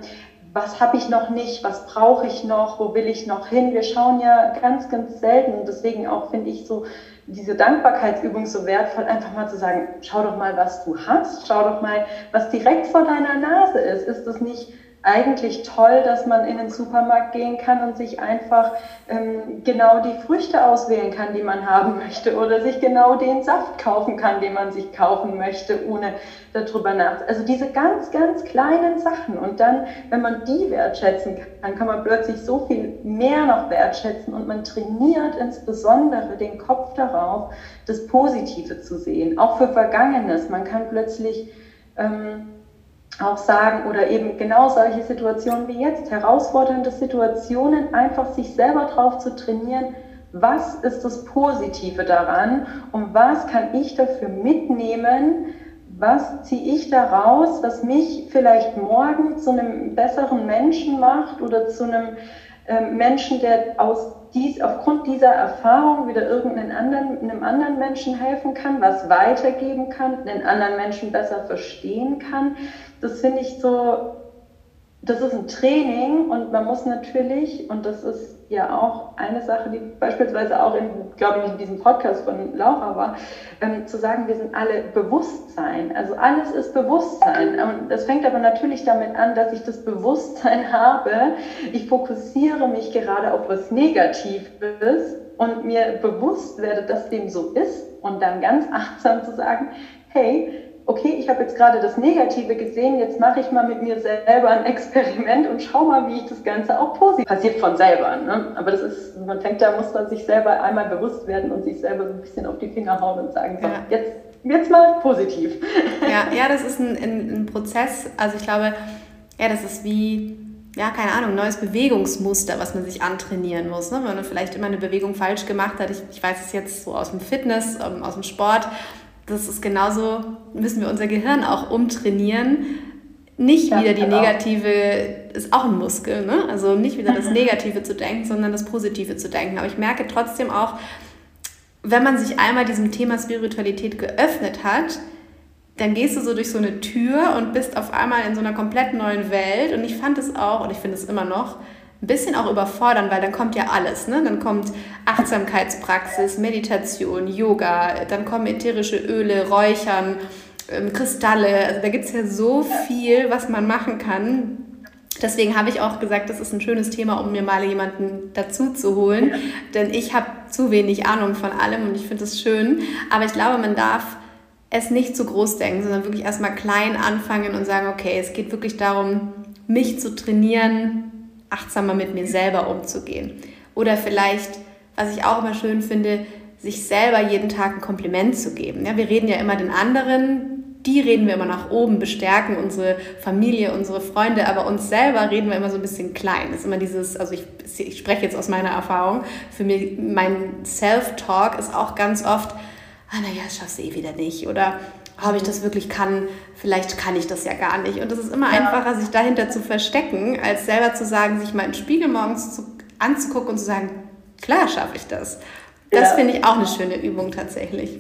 was habe ich noch nicht, was brauche ich noch, wo will ich noch hin. Wir schauen ja ganz, ganz selten und deswegen auch finde ich so diese Dankbarkeitsübung so wertvoll, einfach mal zu sagen, schau doch mal, was du hast, schau doch mal, was direkt vor deiner Nase ist. Ist das nicht eigentlich toll, dass man in den Supermarkt gehen kann und sich einfach ähm, genau die Früchte auswählen kann, die man haben möchte oder sich genau den Saft kaufen kann, den man sich kaufen möchte, ohne darüber nachzudenken. Also diese ganz, ganz kleinen Sachen und dann, wenn man die wertschätzen kann, kann man plötzlich so viel mehr noch wertschätzen und man trainiert insbesondere den Kopf darauf, das Positive zu sehen, auch für Vergangenes. Man kann plötzlich ähm, auch sagen oder eben genau solche Situationen wie jetzt, herausfordernde Situationen, einfach sich selber drauf zu trainieren, was ist das Positive daran und was kann ich dafür mitnehmen, was ziehe ich daraus, was mich vielleicht morgen zu einem besseren Menschen macht oder zu einem Menschen, der aus dies, aufgrund dieser Erfahrung wieder irgendeinem anderen, einem anderen Menschen helfen kann, was weitergeben kann, den anderen Menschen besser verstehen kann. Das finde ich so, das ist ein Training und man muss natürlich, und das ist ja auch eine Sache, die beispielsweise auch in, glaube ich, in diesem Podcast von Laura war, ähm, zu sagen, wir sind alle Bewusstsein. Also alles ist Bewusstsein. Und das fängt aber natürlich damit an, dass ich das Bewusstsein habe. Ich fokussiere mich gerade auf was Negatives und mir bewusst werde, dass dem so ist und dann ganz achtsam zu sagen, hey, okay, ich habe jetzt gerade das Negative gesehen, jetzt mache ich mal mit mir selber ein Experiment und schau mal, wie ich das Ganze auch positiv passiert von selber. Ne? Aber das ist, man fängt, da muss man sich selber einmal bewusst werden und sich selber so ein bisschen auf die Finger hauen und sagen, so, ja. jetzt, jetzt mal positiv. Ja, ja, das ist ein, ein, ein Prozess. Also ich glaube, ja, das ist wie ja, keine Ahnung, neues Bewegungsmuster, was man sich antrainieren muss. Ne? Wenn man vielleicht immer eine Bewegung falsch gemacht hat. Ich, ich weiß es jetzt so aus dem Fitness, ähm, aus dem Sport das ist genauso, müssen wir unser Gehirn auch umtrainieren. Nicht ja, wieder die genau. negative, ist auch ein Muskel, ne? also nicht wieder das mhm. Negative zu denken, sondern das Positive zu denken. Aber ich merke trotzdem auch, wenn man sich einmal diesem Thema Spiritualität geöffnet hat, dann gehst du so durch so eine Tür und bist auf einmal in so einer komplett neuen Welt. Und ich fand es auch, und ich finde es immer noch, ein bisschen auch überfordern, weil dann kommt ja alles. Ne? Dann kommt Achtsamkeitspraxis, Meditation, Yoga, dann kommen ätherische Öle, Räuchern, ähm, Kristalle. Also da gibt es ja so viel, was man machen kann. Deswegen habe ich auch gesagt, das ist ein schönes Thema, um mir mal jemanden dazu zu holen. Denn ich habe zu wenig Ahnung von allem und ich finde es schön. Aber ich glaube, man darf es nicht zu groß denken, sondern wirklich erstmal klein anfangen und sagen, okay, es geht wirklich darum, mich zu trainieren, achtsamer mit mir selber umzugehen. Oder vielleicht, was ich auch immer schön finde, sich selber jeden Tag ein Kompliment zu geben. Ja, wir reden ja immer den anderen, die reden wir immer nach oben, bestärken unsere Familie, unsere Freunde, aber uns selber reden wir immer so ein bisschen klein. Das ist immer dieses, also ich, ich spreche jetzt aus meiner Erfahrung, für mich, mein Self-Talk ist auch ganz oft, ah naja, das schaffst du eh wieder nicht oder ob ich das wirklich kann, vielleicht kann ich das ja gar nicht. Und es ist immer ja. einfacher, sich dahinter zu verstecken, als selber zu sagen, sich mal im Spiegel morgens zu, anzugucken und zu sagen, klar schaffe ich das. Das ja. finde ich auch eine schöne Übung tatsächlich.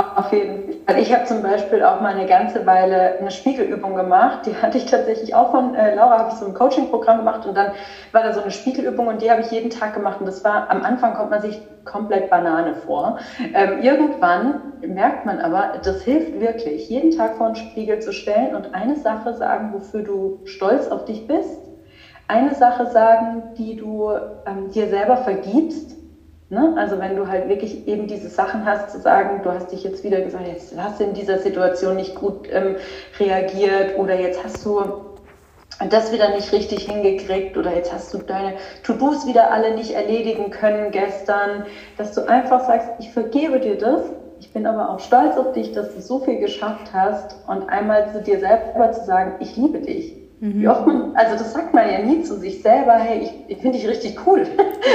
Auf jeden Fall. Also ich habe zum Beispiel auch mal eine ganze Weile eine Spiegelübung gemacht. Die hatte ich tatsächlich auch von äh, Laura, habe ich so ein Coaching-Programm gemacht und dann war da so eine Spiegelübung und die habe ich jeden Tag gemacht. Und das war, am Anfang kommt man sich komplett Banane vor. Ähm, irgendwann merkt man aber, das hilft wirklich, jeden Tag vor einen Spiegel zu stellen und eine Sache sagen, wofür du stolz auf dich bist. Eine Sache sagen, die du ähm, dir selber vergibst Ne? Also wenn du halt wirklich eben diese Sachen hast, zu sagen, du hast dich jetzt wieder gesagt, jetzt hast du in dieser Situation nicht gut ähm, reagiert oder jetzt hast du das wieder nicht richtig hingekriegt oder jetzt hast du deine To-Dos wieder alle nicht erledigen können gestern, dass du einfach sagst, ich vergebe dir das, ich bin aber auch stolz auf dich, dass du so viel geschafft hast und einmal zu dir selber zu sagen, ich liebe dich. Mhm. Man, also das sagt man ja nie zu sich selber, hey, ich, ich finde dich richtig cool.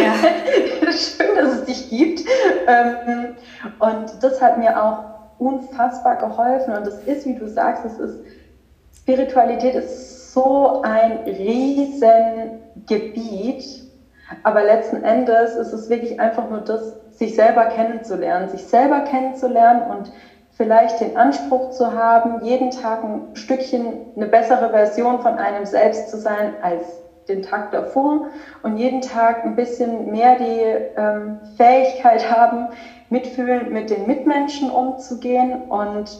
Ja. Schön, dass es dich gibt. Ähm, und das hat mir auch unfassbar geholfen. Und das ist, wie du sagst, es ist, Spiritualität ist so ein riesen Gebiet, aber letzten Endes ist es wirklich einfach nur das, sich selber kennenzulernen, sich selber kennenzulernen und vielleicht den Anspruch zu haben, jeden Tag ein Stückchen eine bessere Version von einem selbst zu sein als den Tag davor und jeden Tag ein bisschen mehr die ähm, Fähigkeit haben, mitfühlend mit den Mitmenschen umzugehen. Und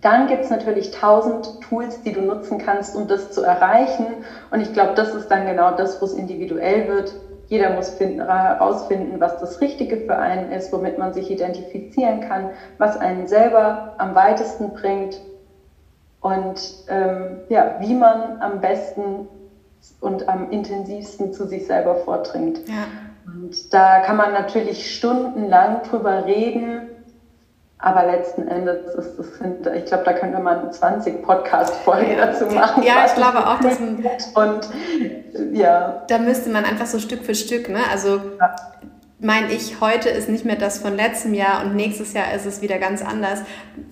dann gibt es natürlich tausend Tools, die du nutzen kannst, um das zu erreichen. Und ich glaube, das ist dann genau das, wo es individuell wird. Jeder muss finden, herausfinden, was das Richtige für einen ist, womit man sich identifizieren kann, was einen selber am weitesten bringt und ähm, ja, wie man am besten und am intensivsten zu sich selber vordringt. Ja. Und da kann man natürlich stundenlang drüber reden, aber letzten Endes ist es, ich glaube, da könnte man 20 Podcast-Folgen dazu machen. Ja, ich glaube auch, dass man, und ja. Da müsste man einfach so Stück für Stück, ne? Also ja. mein Ich heute ist nicht mehr das von letztem Jahr und nächstes Jahr ist es wieder ganz anders.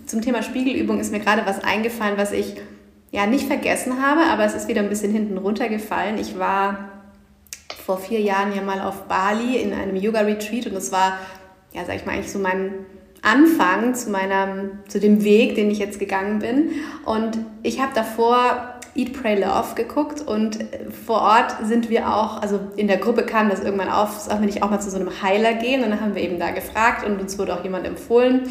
Zum Thema Spiegelübung ist mir gerade was eingefallen, was ich ja nicht vergessen habe, aber es ist wieder ein bisschen hinten runtergefallen. Ich war vor vier Jahren ja mal auf Bali in einem Yoga-Retreat und es war, ja, sag ich mal, eigentlich so mein Anfang zu meinem, zu dem Weg, den ich jetzt gegangen bin. Und ich habe davor Eat, Pray, Love geguckt und vor Ort sind wir auch, also in der Gruppe kam das irgendwann auf, sollen wir nicht auch mal zu so einem Heiler gehen und dann haben wir eben da gefragt und uns wurde auch jemand empfohlen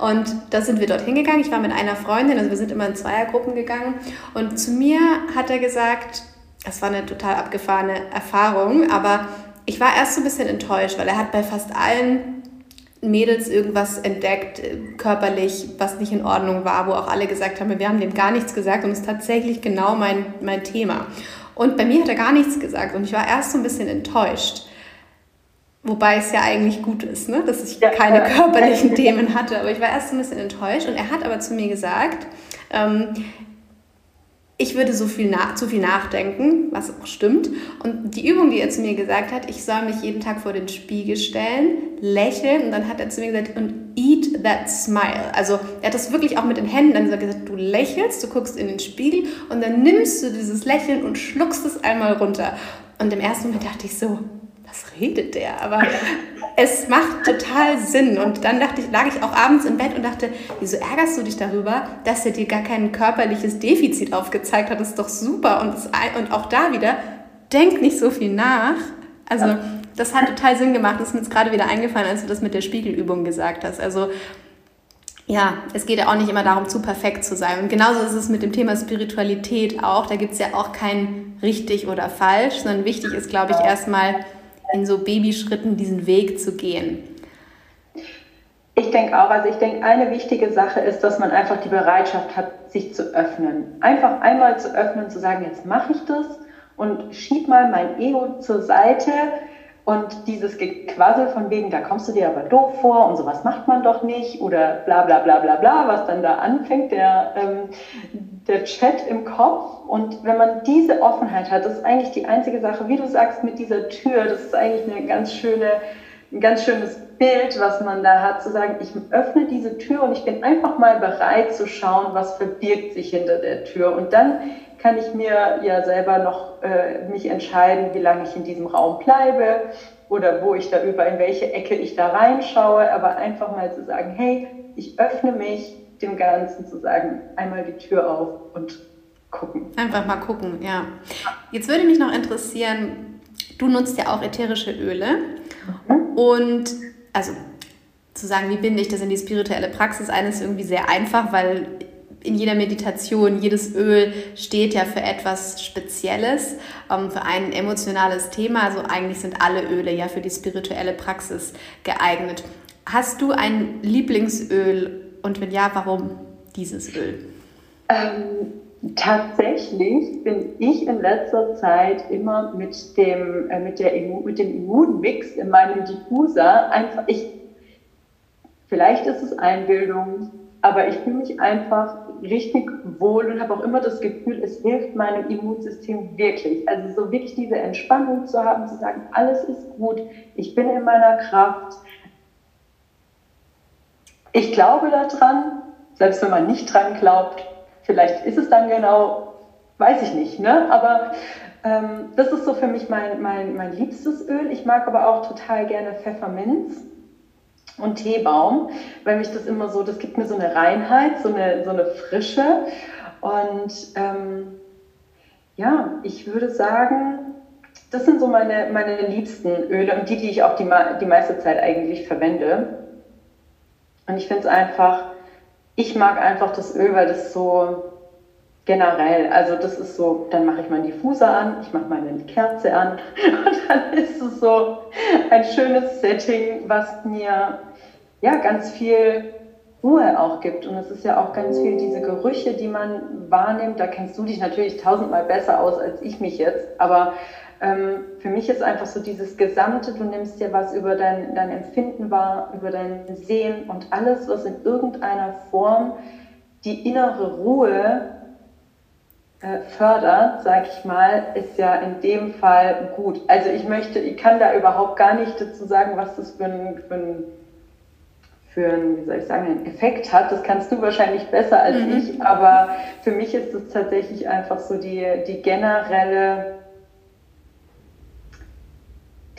und da sind wir dort hingegangen. Ich war mit einer Freundin, also wir sind immer in Zweiergruppen gegangen und zu mir hat er gesagt, das war eine total abgefahrene Erfahrung, aber ich war erst so ein bisschen enttäuscht, weil er hat bei fast allen Mädels irgendwas entdeckt, äh, körperlich, was nicht in Ordnung war, wo auch alle gesagt haben, wir haben dem gar nichts gesagt und es ist tatsächlich genau mein, mein Thema. Und bei mir hat er gar nichts gesagt und ich war erst so ein bisschen enttäuscht. Wobei es ja eigentlich gut ist, ne? dass ich keine körperlichen Themen hatte. Aber ich war erst so ein bisschen enttäuscht und er hat aber zu mir gesagt, ähm, ich würde so viel zu viel nachdenken, was auch stimmt. Und die Übung, die er zu mir gesagt hat, ich soll mich jeden Tag vor den Spiegel stellen, lächeln und dann hat er zu mir gesagt, und eat that smile. Also er hat das wirklich auch mit den Händen dann gesagt, du lächelst, du guckst in den Spiegel und dann nimmst du dieses Lächeln und schluckst es einmal runter. Und im ersten Moment dachte ich so, was redet der? Aber es macht total Sinn. Und dann dachte ich, lag ich auch abends im Bett und dachte, wieso ärgerst du dich darüber, dass er dir gar kein körperliches Defizit aufgezeigt hat? Das ist doch super. Und, das, und auch da wieder, denk nicht so viel nach. Also das hat total Sinn gemacht. Das ist mir jetzt gerade wieder eingefallen, als du das mit der Spiegelübung gesagt hast. Also ja, es geht ja auch nicht immer darum, zu perfekt zu sein. Und genauso ist es mit dem Thema Spiritualität auch. Da gibt es ja auch kein richtig oder falsch, sondern wichtig ist, glaube ich, erstmal in so Babyschritten diesen Weg zu gehen? Ich denke auch, also ich denke, eine wichtige Sache ist, dass man einfach die Bereitschaft hat, sich zu öffnen. Einfach einmal zu öffnen, zu sagen, jetzt mache ich das und schieb mal mein Ego zur Seite und dieses Gequassel von wegen, da kommst du dir aber doof vor und sowas macht man doch nicht oder bla bla bla bla bla, was dann da anfängt, der, ähm, der Chat im Kopf. Und wenn man diese Offenheit hat, das ist eigentlich die einzige Sache, wie du sagst, mit dieser Tür, das ist eigentlich eine ganz schöne, ein ganz schönes Bild, was man da hat, zu sagen, ich öffne diese Tür und ich bin einfach mal bereit zu schauen, was verbirgt sich hinter der Tür. Und dann kann ich mir ja selber noch äh, mich entscheiden, wie lange ich in diesem Raum bleibe oder wo ich da über, in welche Ecke ich da reinschaue, aber einfach mal zu sagen, hey, ich öffne mich dem Ganzen zu sagen, einmal die Tür auf und gucken. Einfach mal gucken, ja. Jetzt würde mich noch interessieren, du nutzt ja auch ätherische Öle mhm. und also zu sagen, wie binde ich das in die spirituelle Praxis ein, ist irgendwie sehr einfach, weil in jeder Meditation, jedes Öl steht ja für etwas Spezielles, ähm, für ein emotionales Thema. Also eigentlich sind alle Öle ja für die spirituelle Praxis geeignet. Hast du ein Lieblingsöl und wenn ja, warum dieses Öl? Ähm, tatsächlich bin ich in letzter Zeit immer mit dem, äh, mit der, mit dem Immunmix in meinem Diffuser einfach, ich, vielleicht ist es Einbildung, aber ich fühle mich einfach richtig wohl und habe auch immer das Gefühl, es hilft meinem Immunsystem wirklich. Also so wirklich diese Entspannung zu haben, zu sagen, alles ist gut, ich bin in meiner Kraft. Ich glaube daran, selbst wenn man nicht dran glaubt, vielleicht ist es dann genau weiß ich nicht, ne? Aber ähm, das ist so für mich mein, mein, mein liebstes Öl. Ich mag aber auch total gerne Pfefferminz und Teebaum, weil mich das immer so, das gibt mir so eine Reinheit, so eine, so eine Frische. Und ähm, ja, ich würde sagen, das sind so meine, meine liebsten Öle und die, die ich auch die, die meiste Zeit eigentlich verwende. Und ich finde es einfach, ich mag einfach das Öl, weil das so generell, also das ist so, dann mache ich meinen Diffuser an, ich mache meine Kerze an und dann ist es so ein schönes Setting, was mir ja ganz viel Ruhe auch gibt. Und es ist ja auch ganz viel diese Gerüche, die man wahrnimmt. Da kennst du dich natürlich tausendmal besser aus als ich mich jetzt. Aber für mich ist einfach so dieses Gesamte, du nimmst dir was über dein, dein Empfinden wahr, über dein Sehen und alles, was in irgendeiner Form die innere Ruhe äh, fördert, sag ich mal, ist ja in dem Fall gut. Also ich möchte, ich kann da überhaupt gar nicht dazu sagen, was das für ein, für ein für einen, wie soll ich sagen, einen Effekt hat. Das kannst du wahrscheinlich besser als mhm. ich, aber für mich ist es tatsächlich einfach so die, die generelle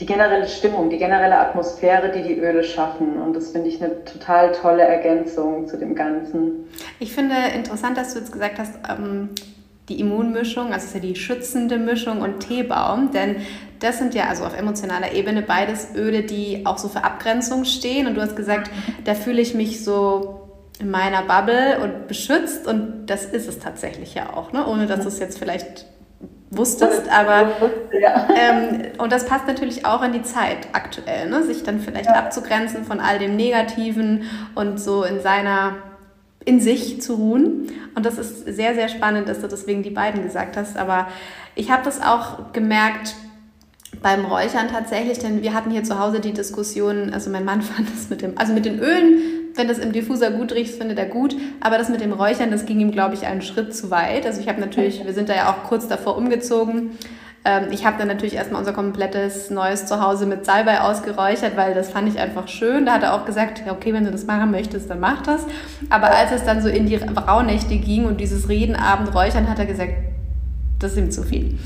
die generelle Stimmung, die generelle Atmosphäre, die die Öle schaffen. Und das finde ich eine total tolle Ergänzung zu dem Ganzen. Ich finde interessant, dass du jetzt gesagt hast, ähm, die Immunmischung, also ist ja die schützende Mischung und Teebaum, denn das sind ja also auf emotionaler Ebene beides Öle, die auch so für Abgrenzung stehen. Und du hast gesagt, da fühle ich mich so in meiner Bubble und beschützt und das ist es tatsächlich ja auch, ne? ohne dass es jetzt vielleicht wusstest, aber ähm, und das passt natürlich auch in die Zeit aktuell, ne? sich dann vielleicht ja. abzugrenzen von all dem Negativen und so in seiner in sich zu ruhen. Und das ist sehr, sehr spannend, dass du deswegen die beiden gesagt hast. Aber ich habe das auch gemerkt beim Räuchern tatsächlich, denn wir hatten hier zu Hause die Diskussion, also mein Mann fand das mit dem, also mit den Ölen, wenn das im Diffuser gut riecht, findet er gut, aber das mit dem Räuchern, das ging ihm, glaube ich, einen Schritt zu weit. Also ich habe natürlich, wir sind da ja auch kurz davor umgezogen ähm, ich habe dann natürlich erstmal unser komplettes neues Zuhause mit Salbei ausgeräuchert, weil das fand ich einfach schön. Da hat er auch gesagt, okay, wenn du das machen möchtest, dann mach das. Aber als es dann so in die Rauhnächte ging und dieses Redenabend räuchern, hat er gesagt, das ist ihm zu viel.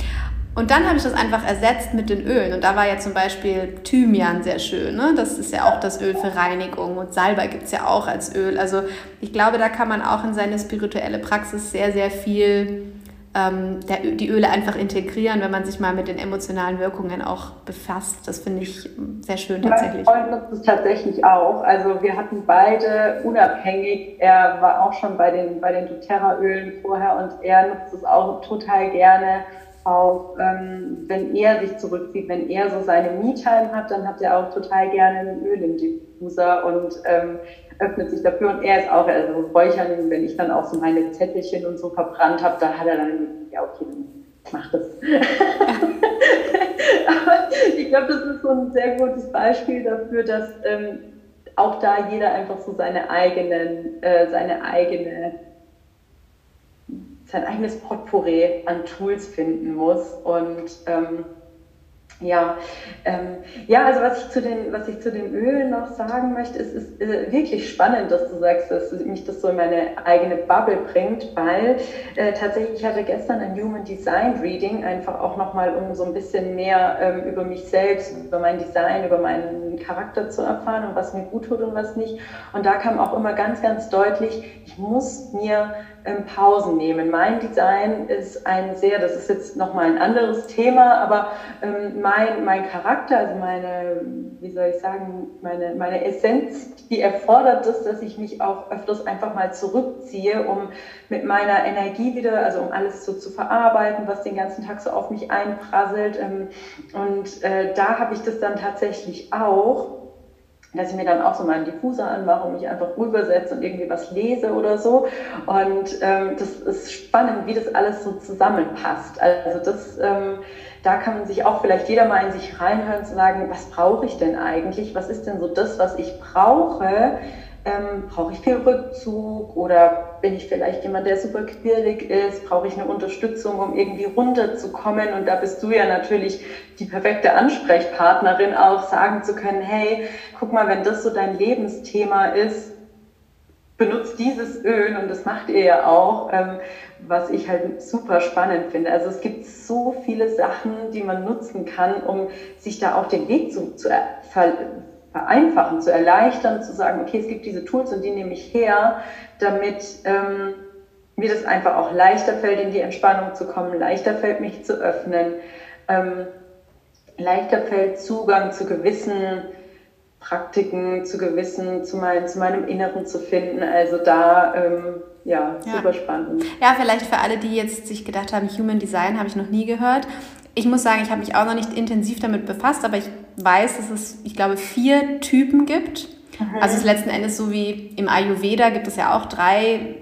Und dann habe ich das einfach ersetzt mit den Ölen. Und da war ja zum Beispiel Thymian sehr schön. Ne? Das ist ja auch das Öl für Reinigung. Und Salbei gibt es ja auch als Öl. Also ich glaube, da kann man auch in seine spirituelle Praxis sehr, sehr viel ähm, der, die Öle einfach integrieren, wenn man sich mal mit den emotionalen Wirkungen auch befasst. Das finde ich sehr schön tatsächlich. Mein Freund nutzt es tatsächlich auch. Also wir hatten beide unabhängig, er war auch schon bei den, bei den doTERRA-Ölen vorher und er nutzt es auch total gerne. Auch ähm, wenn er sich zurückzieht, wenn er so seine Me-Time hat, dann hat er auch total gerne ein Öl im Diffuser und ähm, öffnet sich dafür und er ist auch, also Räuchern, wenn ich dann auch so meine Zettelchen und so verbrannt habe, da hat er dann, ja okay, dann mach das. Aber ich glaube, das ist so ein sehr gutes Beispiel dafür, dass ähm, auch da jeder einfach so seine eigenen, äh, seine eigene sein eigenes Potpourri an Tools finden muss. Und ähm, ja, ähm, ja, also was ich zu den, was ich zu den Ölen noch sagen möchte, ist, ist äh, wirklich spannend, dass du sagst, dass mich das so in meine eigene Bubble bringt, weil äh, tatsächlich ich hatte gestern ein Human Design Reading, einfach auch nochmal, um so ein bisschen mehr ähm, über mich selbst, über mein Design, über meinen Charakter zu erfahren und was mir gut tut und was nicht. Und da kam auch immer ganz, ganz deutlich, ich muss mir ähm, Pausen nehmen. Mein Design ist ein sehr, das ist jetzt nochmal ein anderes Thema, aber ähm, mein, mein Charakter, also meine, wie soll ich sagen, meine, meine Essenz, die erfordert es, dass ich mich auch öfters einfach mal zurückziehe, um mit meiner Energie wieder, also um alles so zu verarbeiten, was den ganzen Tag so auf mich einprasselt. Ähm, und äh, da habe ich das dann tatsächlich auch dass ich mir dann auch so meinen Diffuser anmache und mich einfach rübersetze und irgendwie was lese oder so. Und ähm, das ist spannend, wie das alles so zusammenpasst. Also das, ähm, da kann man sich auch vielleicht jeder mal in sich reinhören zu sagen, was brauche ich denn eigentlich? Was ist denn so das, was ich brauche? Ähm, brauche ich viel Rückzug oder bin ich vielleicht jemand, der super quirlig ist? Brauche ich eine Unterstützung, um irgendwie runterzukommen? Und da bist du ja natürlich die perfekte Ansprechpartnerin, auch sagen zu können, hey, guck mal, wenn das so dein Lebensthema ist, benutzt dieses Öl und das macht ihr ja auch, ähm, was ich halt super spannend finde. Also es gibt so viele Sachen, die man nutzen kann, um sich da auch den Weg zu, zu ver, vereinfachen, zu erleichtern, zu sagen, okay, es gibt diese Tools und die nehme ich her, damit ähm, mir das einfach auch leichter fällt, in die Entspannung zu kommen, leichter fällt, mich zu öffnen, ähm, leichter fällt, Zugang zu gewissen Praktiken zu gewissen, zu, mein, zu meinem Inneren zu finden. Also da, ähm, ja, super ja. spannend. Ja, vielleicht für alle, die jetzt sich gedacht haben, Human Design habe ich noch nie gehört. Ich muss sagen, ich habe mich auch noch nicht intensiv damit befasst, aber ich weiß, dass es, ich glaube, vier Typen gibt. Mhm. Also es ist letzten Endes so wie im Ayurveda gibt es ja auch drei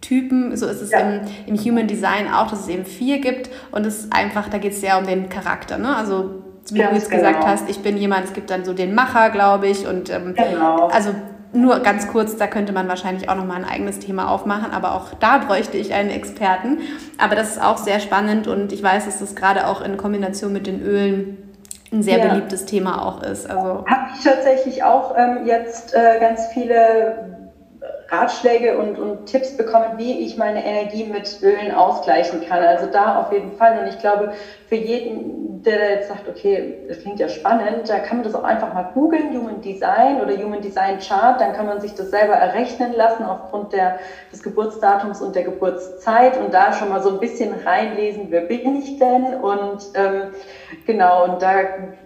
Typen, so ist es ja. im, im Human Design auch, dass es eben vier gibt und es ist einfach, da geht es sehr um den Charakter. Ne? Also wie Ganz du jetzt genau. gesagt hast, ich bin jemand, es gibt dann so den Macher, glaube ich. Und ähm, genau. also nur ganz kurz, da könnte man wahrscheinlich auch nochmal ein eigenes Thema aufmachen, aber auch da bräuchte ich einen Experten. Aber das ist auch sehr spannend und ich weiß, dass das gerade auch in Kombination mit den Ölen ein sehr ja. beliebtes Thema auch ist. Also habe ich tatsächlich auch ähm, jetzt äh, ganz viele Ratschläge und, und Tipps bekommen, wie ich meine Energie mit Ölen ausgleichen kann. Also da auf jeden Fall. Und ich glaube, für jeden, der jetzt sagt, okay, das klingt ja spannend, da kann man das auch einfach mal googeln, Human Design oder Human Design Chart. Dann kann man sich das selber errechnen lassen aufgrund der, des Geburtsdatums und der Geburtszeit und da schon mal so ein bisschen reinlesen, wer bin ich denn? Und ähm, genau, und da,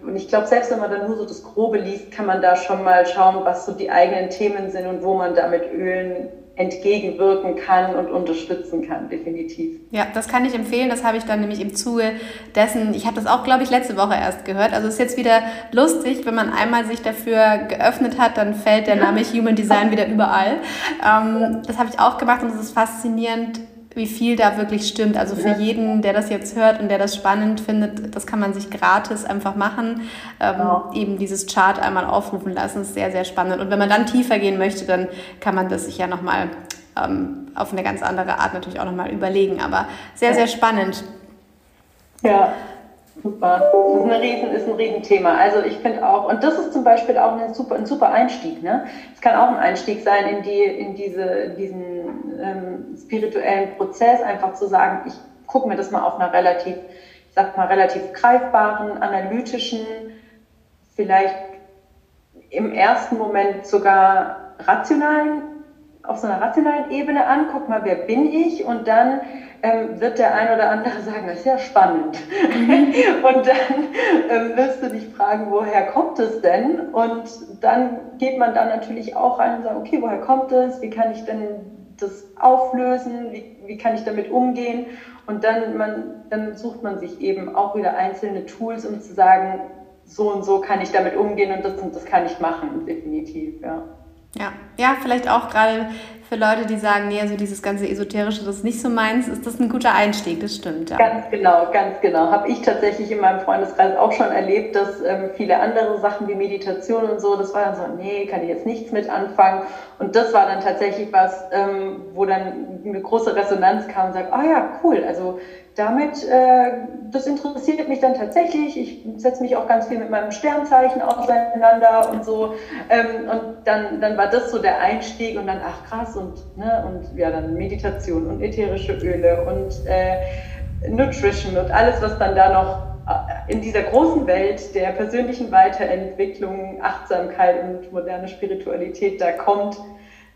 und ich glaube, selbst wenn man dann nur so das Grobe liest, kann man da schon mal schauen, was so die eigenen Themen sind und wo man da mit Ölen entgegenwirken kann und unterstützen kann, definitiv. Ja, das kann ich empfehlen. Das habe ich dann nämlich im Zuge dessen, ich habe das auch, glaube ich, letzte Woche erst gehört. Also es ist jetzt wieder lustig, wenn man einmal sich dafür geöffnet hat, dann fällt der Name Human Design wieder überall. Ähm, das habe ich auch gemacht und es ist faszinierend, wie viel da wirklich stimmt. Also für jeden, der das jetzt hört und der das spannend findet, das kann man sich gratis einfach machen. Ähm, genau. Eben dieses Chart einmal aufrufen lassen, ist sehr, sehr spannend. Und wenn man dann tiefer gehen möchte, dann kann man das sich ja nochmal ähm, auf eine ganz andere Art natürlich auch nochmal überlegen. Aber sehr, sehr spannend. Ja. Super. Das ist, eine Riesen, ist ein Riesenthema. Also ich finde auch, und das ist zum Beispiel auch ein super, ein super Einstieg. Ne? Es kann auch ein Einstieg sein in, die, in diese, diesen ähm, spirituellen Prozess, einfach zu sagen, ich gucke mir das mal auf einer relativ, ich sag mal, relativ greifbaren, analytischen, vielleicht im ersten Moment sogar rationalen, auf so einer rationalen Ebene an, guck mal, wer bin ich und dann ähm, wird der ein oder andere sagen, das ist ja spannend. Mhm. und dann ähm, wirst du dich fragen, woher kommt es denn? Und dann geht man dann natürlich auch rein und sagt, okay, woher kommt es? Wie kann ich denn das auflösen? Wie, wie kann ich damit umgehen? Und dann, man, dann sucht man sich eben auch wieder einzelne Tools, um zu sagen, so und so kann ich damit umgehen und das und das kann ich machen, definitiv, ja. Ja, ja, vielleicht auch gerade für Leute, die sagen, nee, also dieses ganze Esoterische, das ist nicht so meins, ist das ein guter Einstieg, das stimmt. Ja. Ganz genau, ganz genau. Habe ich tatsächlich in meinem Freundeskreis auch schon erlebt, dass ähm, viele andere Sachen wie Meditation und so, das war dann so, nee, kann ich jetzt nichts mit anfangen. Und das war dann tatsächlich was, ähm, wo dann eine große Resonanz kam und sagt, ah ja, cool, also damit, äh, das interessiert mich dann tatsächlich. Ich setze mich auch ganz viel mit meinem Sternzeichen auseinander und so. Ähm, und dann, dann war das so der Einstieg und dann, ach krass, und, ne, und ja, dann Meditation und ätherische Öle und äh, Nutrition und alles, was dann da noch äh, in dieser großen Welt der persönlichen Weiterentwicklung, Achtsamkeit und moderne Spiritualität da kommt,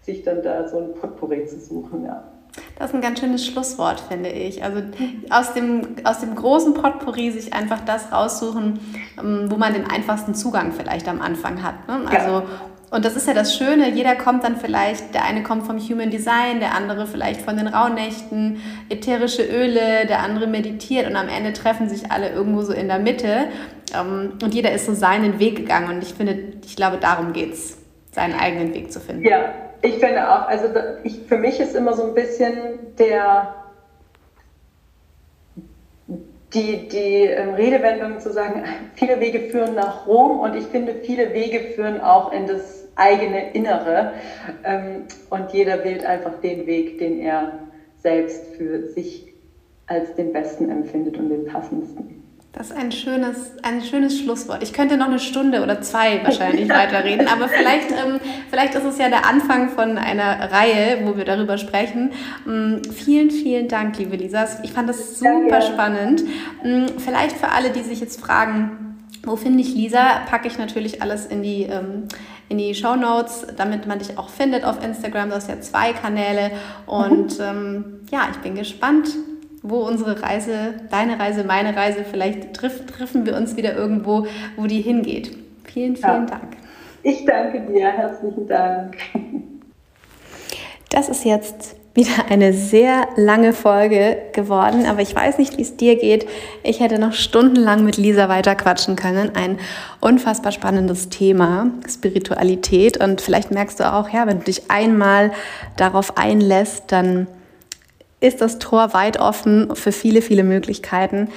sich dann da so ein Potpourri zu suchen, ja. Das ist ein ganz schönes Schlusswort, finde ich. Also aus dem, aus dem großen Potpourri sich einfach das raussuchen, ähm, wo man den einfachsten Zugang vielleicht am Anfang hat. Ne? Also, ja. Und das ist ja das Schöne, jeder kommt dann vielleicht, der eine kommt vom Human Design, der andere vielleicht von den Rauhnächten, ätherische Öle, der andere meditiert und am Ende treffen sich alle irgendwo so in der Mitte ähm, und jeder ist so seinen Weg gegangen und ich finde, ich glaube, darum geht es, seinen eigenen Weg zu finden. Ja, ich finde auch, also ich, für mich ist immer so ein bisschen der, die, die ähm, Redewendung zu sagen, viele Wege führen nach Rom und ich finde, viele Wege führen auch in das eigene Innere ähm, und jeder wählt einfach den Weg, den er selbst für sich als den besten empfindet und den passendsten. Das ist ein schönes, ein schönes Schlusswort. Ich könnte noch eine Stunde oder zwei wahrscheinlich weiterreden, aber vielleicht, ähm, vielleicht ist es ja der Anfang von einer Reihe, wo wir darüber sprechen. Ähm, vielen, vielen Dank, liebe Lisa. Ich fand das super spannend. Ähm, vielleicht für alle, die sich jetzt fragen, wo finde ich Lisa, packe ich natürlich alles in die, ähm, in die Show Notes, damit man dich auch findet auf Instagram. Du hast ja zwei Kanäle und mhm. ähm, ja, ich bin gespannt, wo unsere Reise, deine Reise, meine Reise, vielleicht triff, treffen wir uns wieder irgendwo, wo die hingeht. Vielen, vielen ja. Dank. Ich danke dir, herzlichen Dank. Das ist jetzt wieder eine sehr lange Folge geworden, aber ich weiß nicht, wie es dir geht. Ich hätte noch stundenlang mit Lisa weiterquatschen können. Ein unfassbar spannendes Thema, Spiritualität. Und vielleicht merkst du auch, ja, wenn du dich einmal darauf einlässt, dann ist das Tor weit offen für viele, viele Möglichkeiten.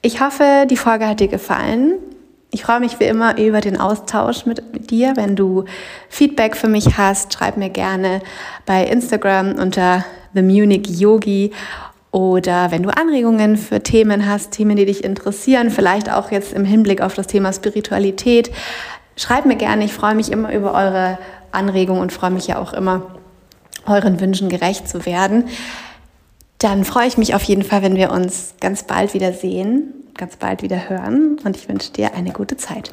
Ich hoffe, die Folge hat dir gefallen. Ich freue mich wie immer über den Austausch mit, mit, dir. Wenn du Feedback für mich hast, schreib mir gerne bei Instagram unter The Munich Yogi oder wenn du Anregungen für Themen hast, Themen, die dich interessieren, vielleicht auch jetzt im Hinblick auf das Thema Spiritualität, schreib mir gerne. Ich freue mich immer über eure Anregungen und freue mich ja auch immer, euren Wünschen gerecht zu werden. Dann freue ich mich auf jeden Fall, wenn wir uns ganz bald wieder sehen, ganz bald wieder hören und ich wünsche dir eine gute Zeit.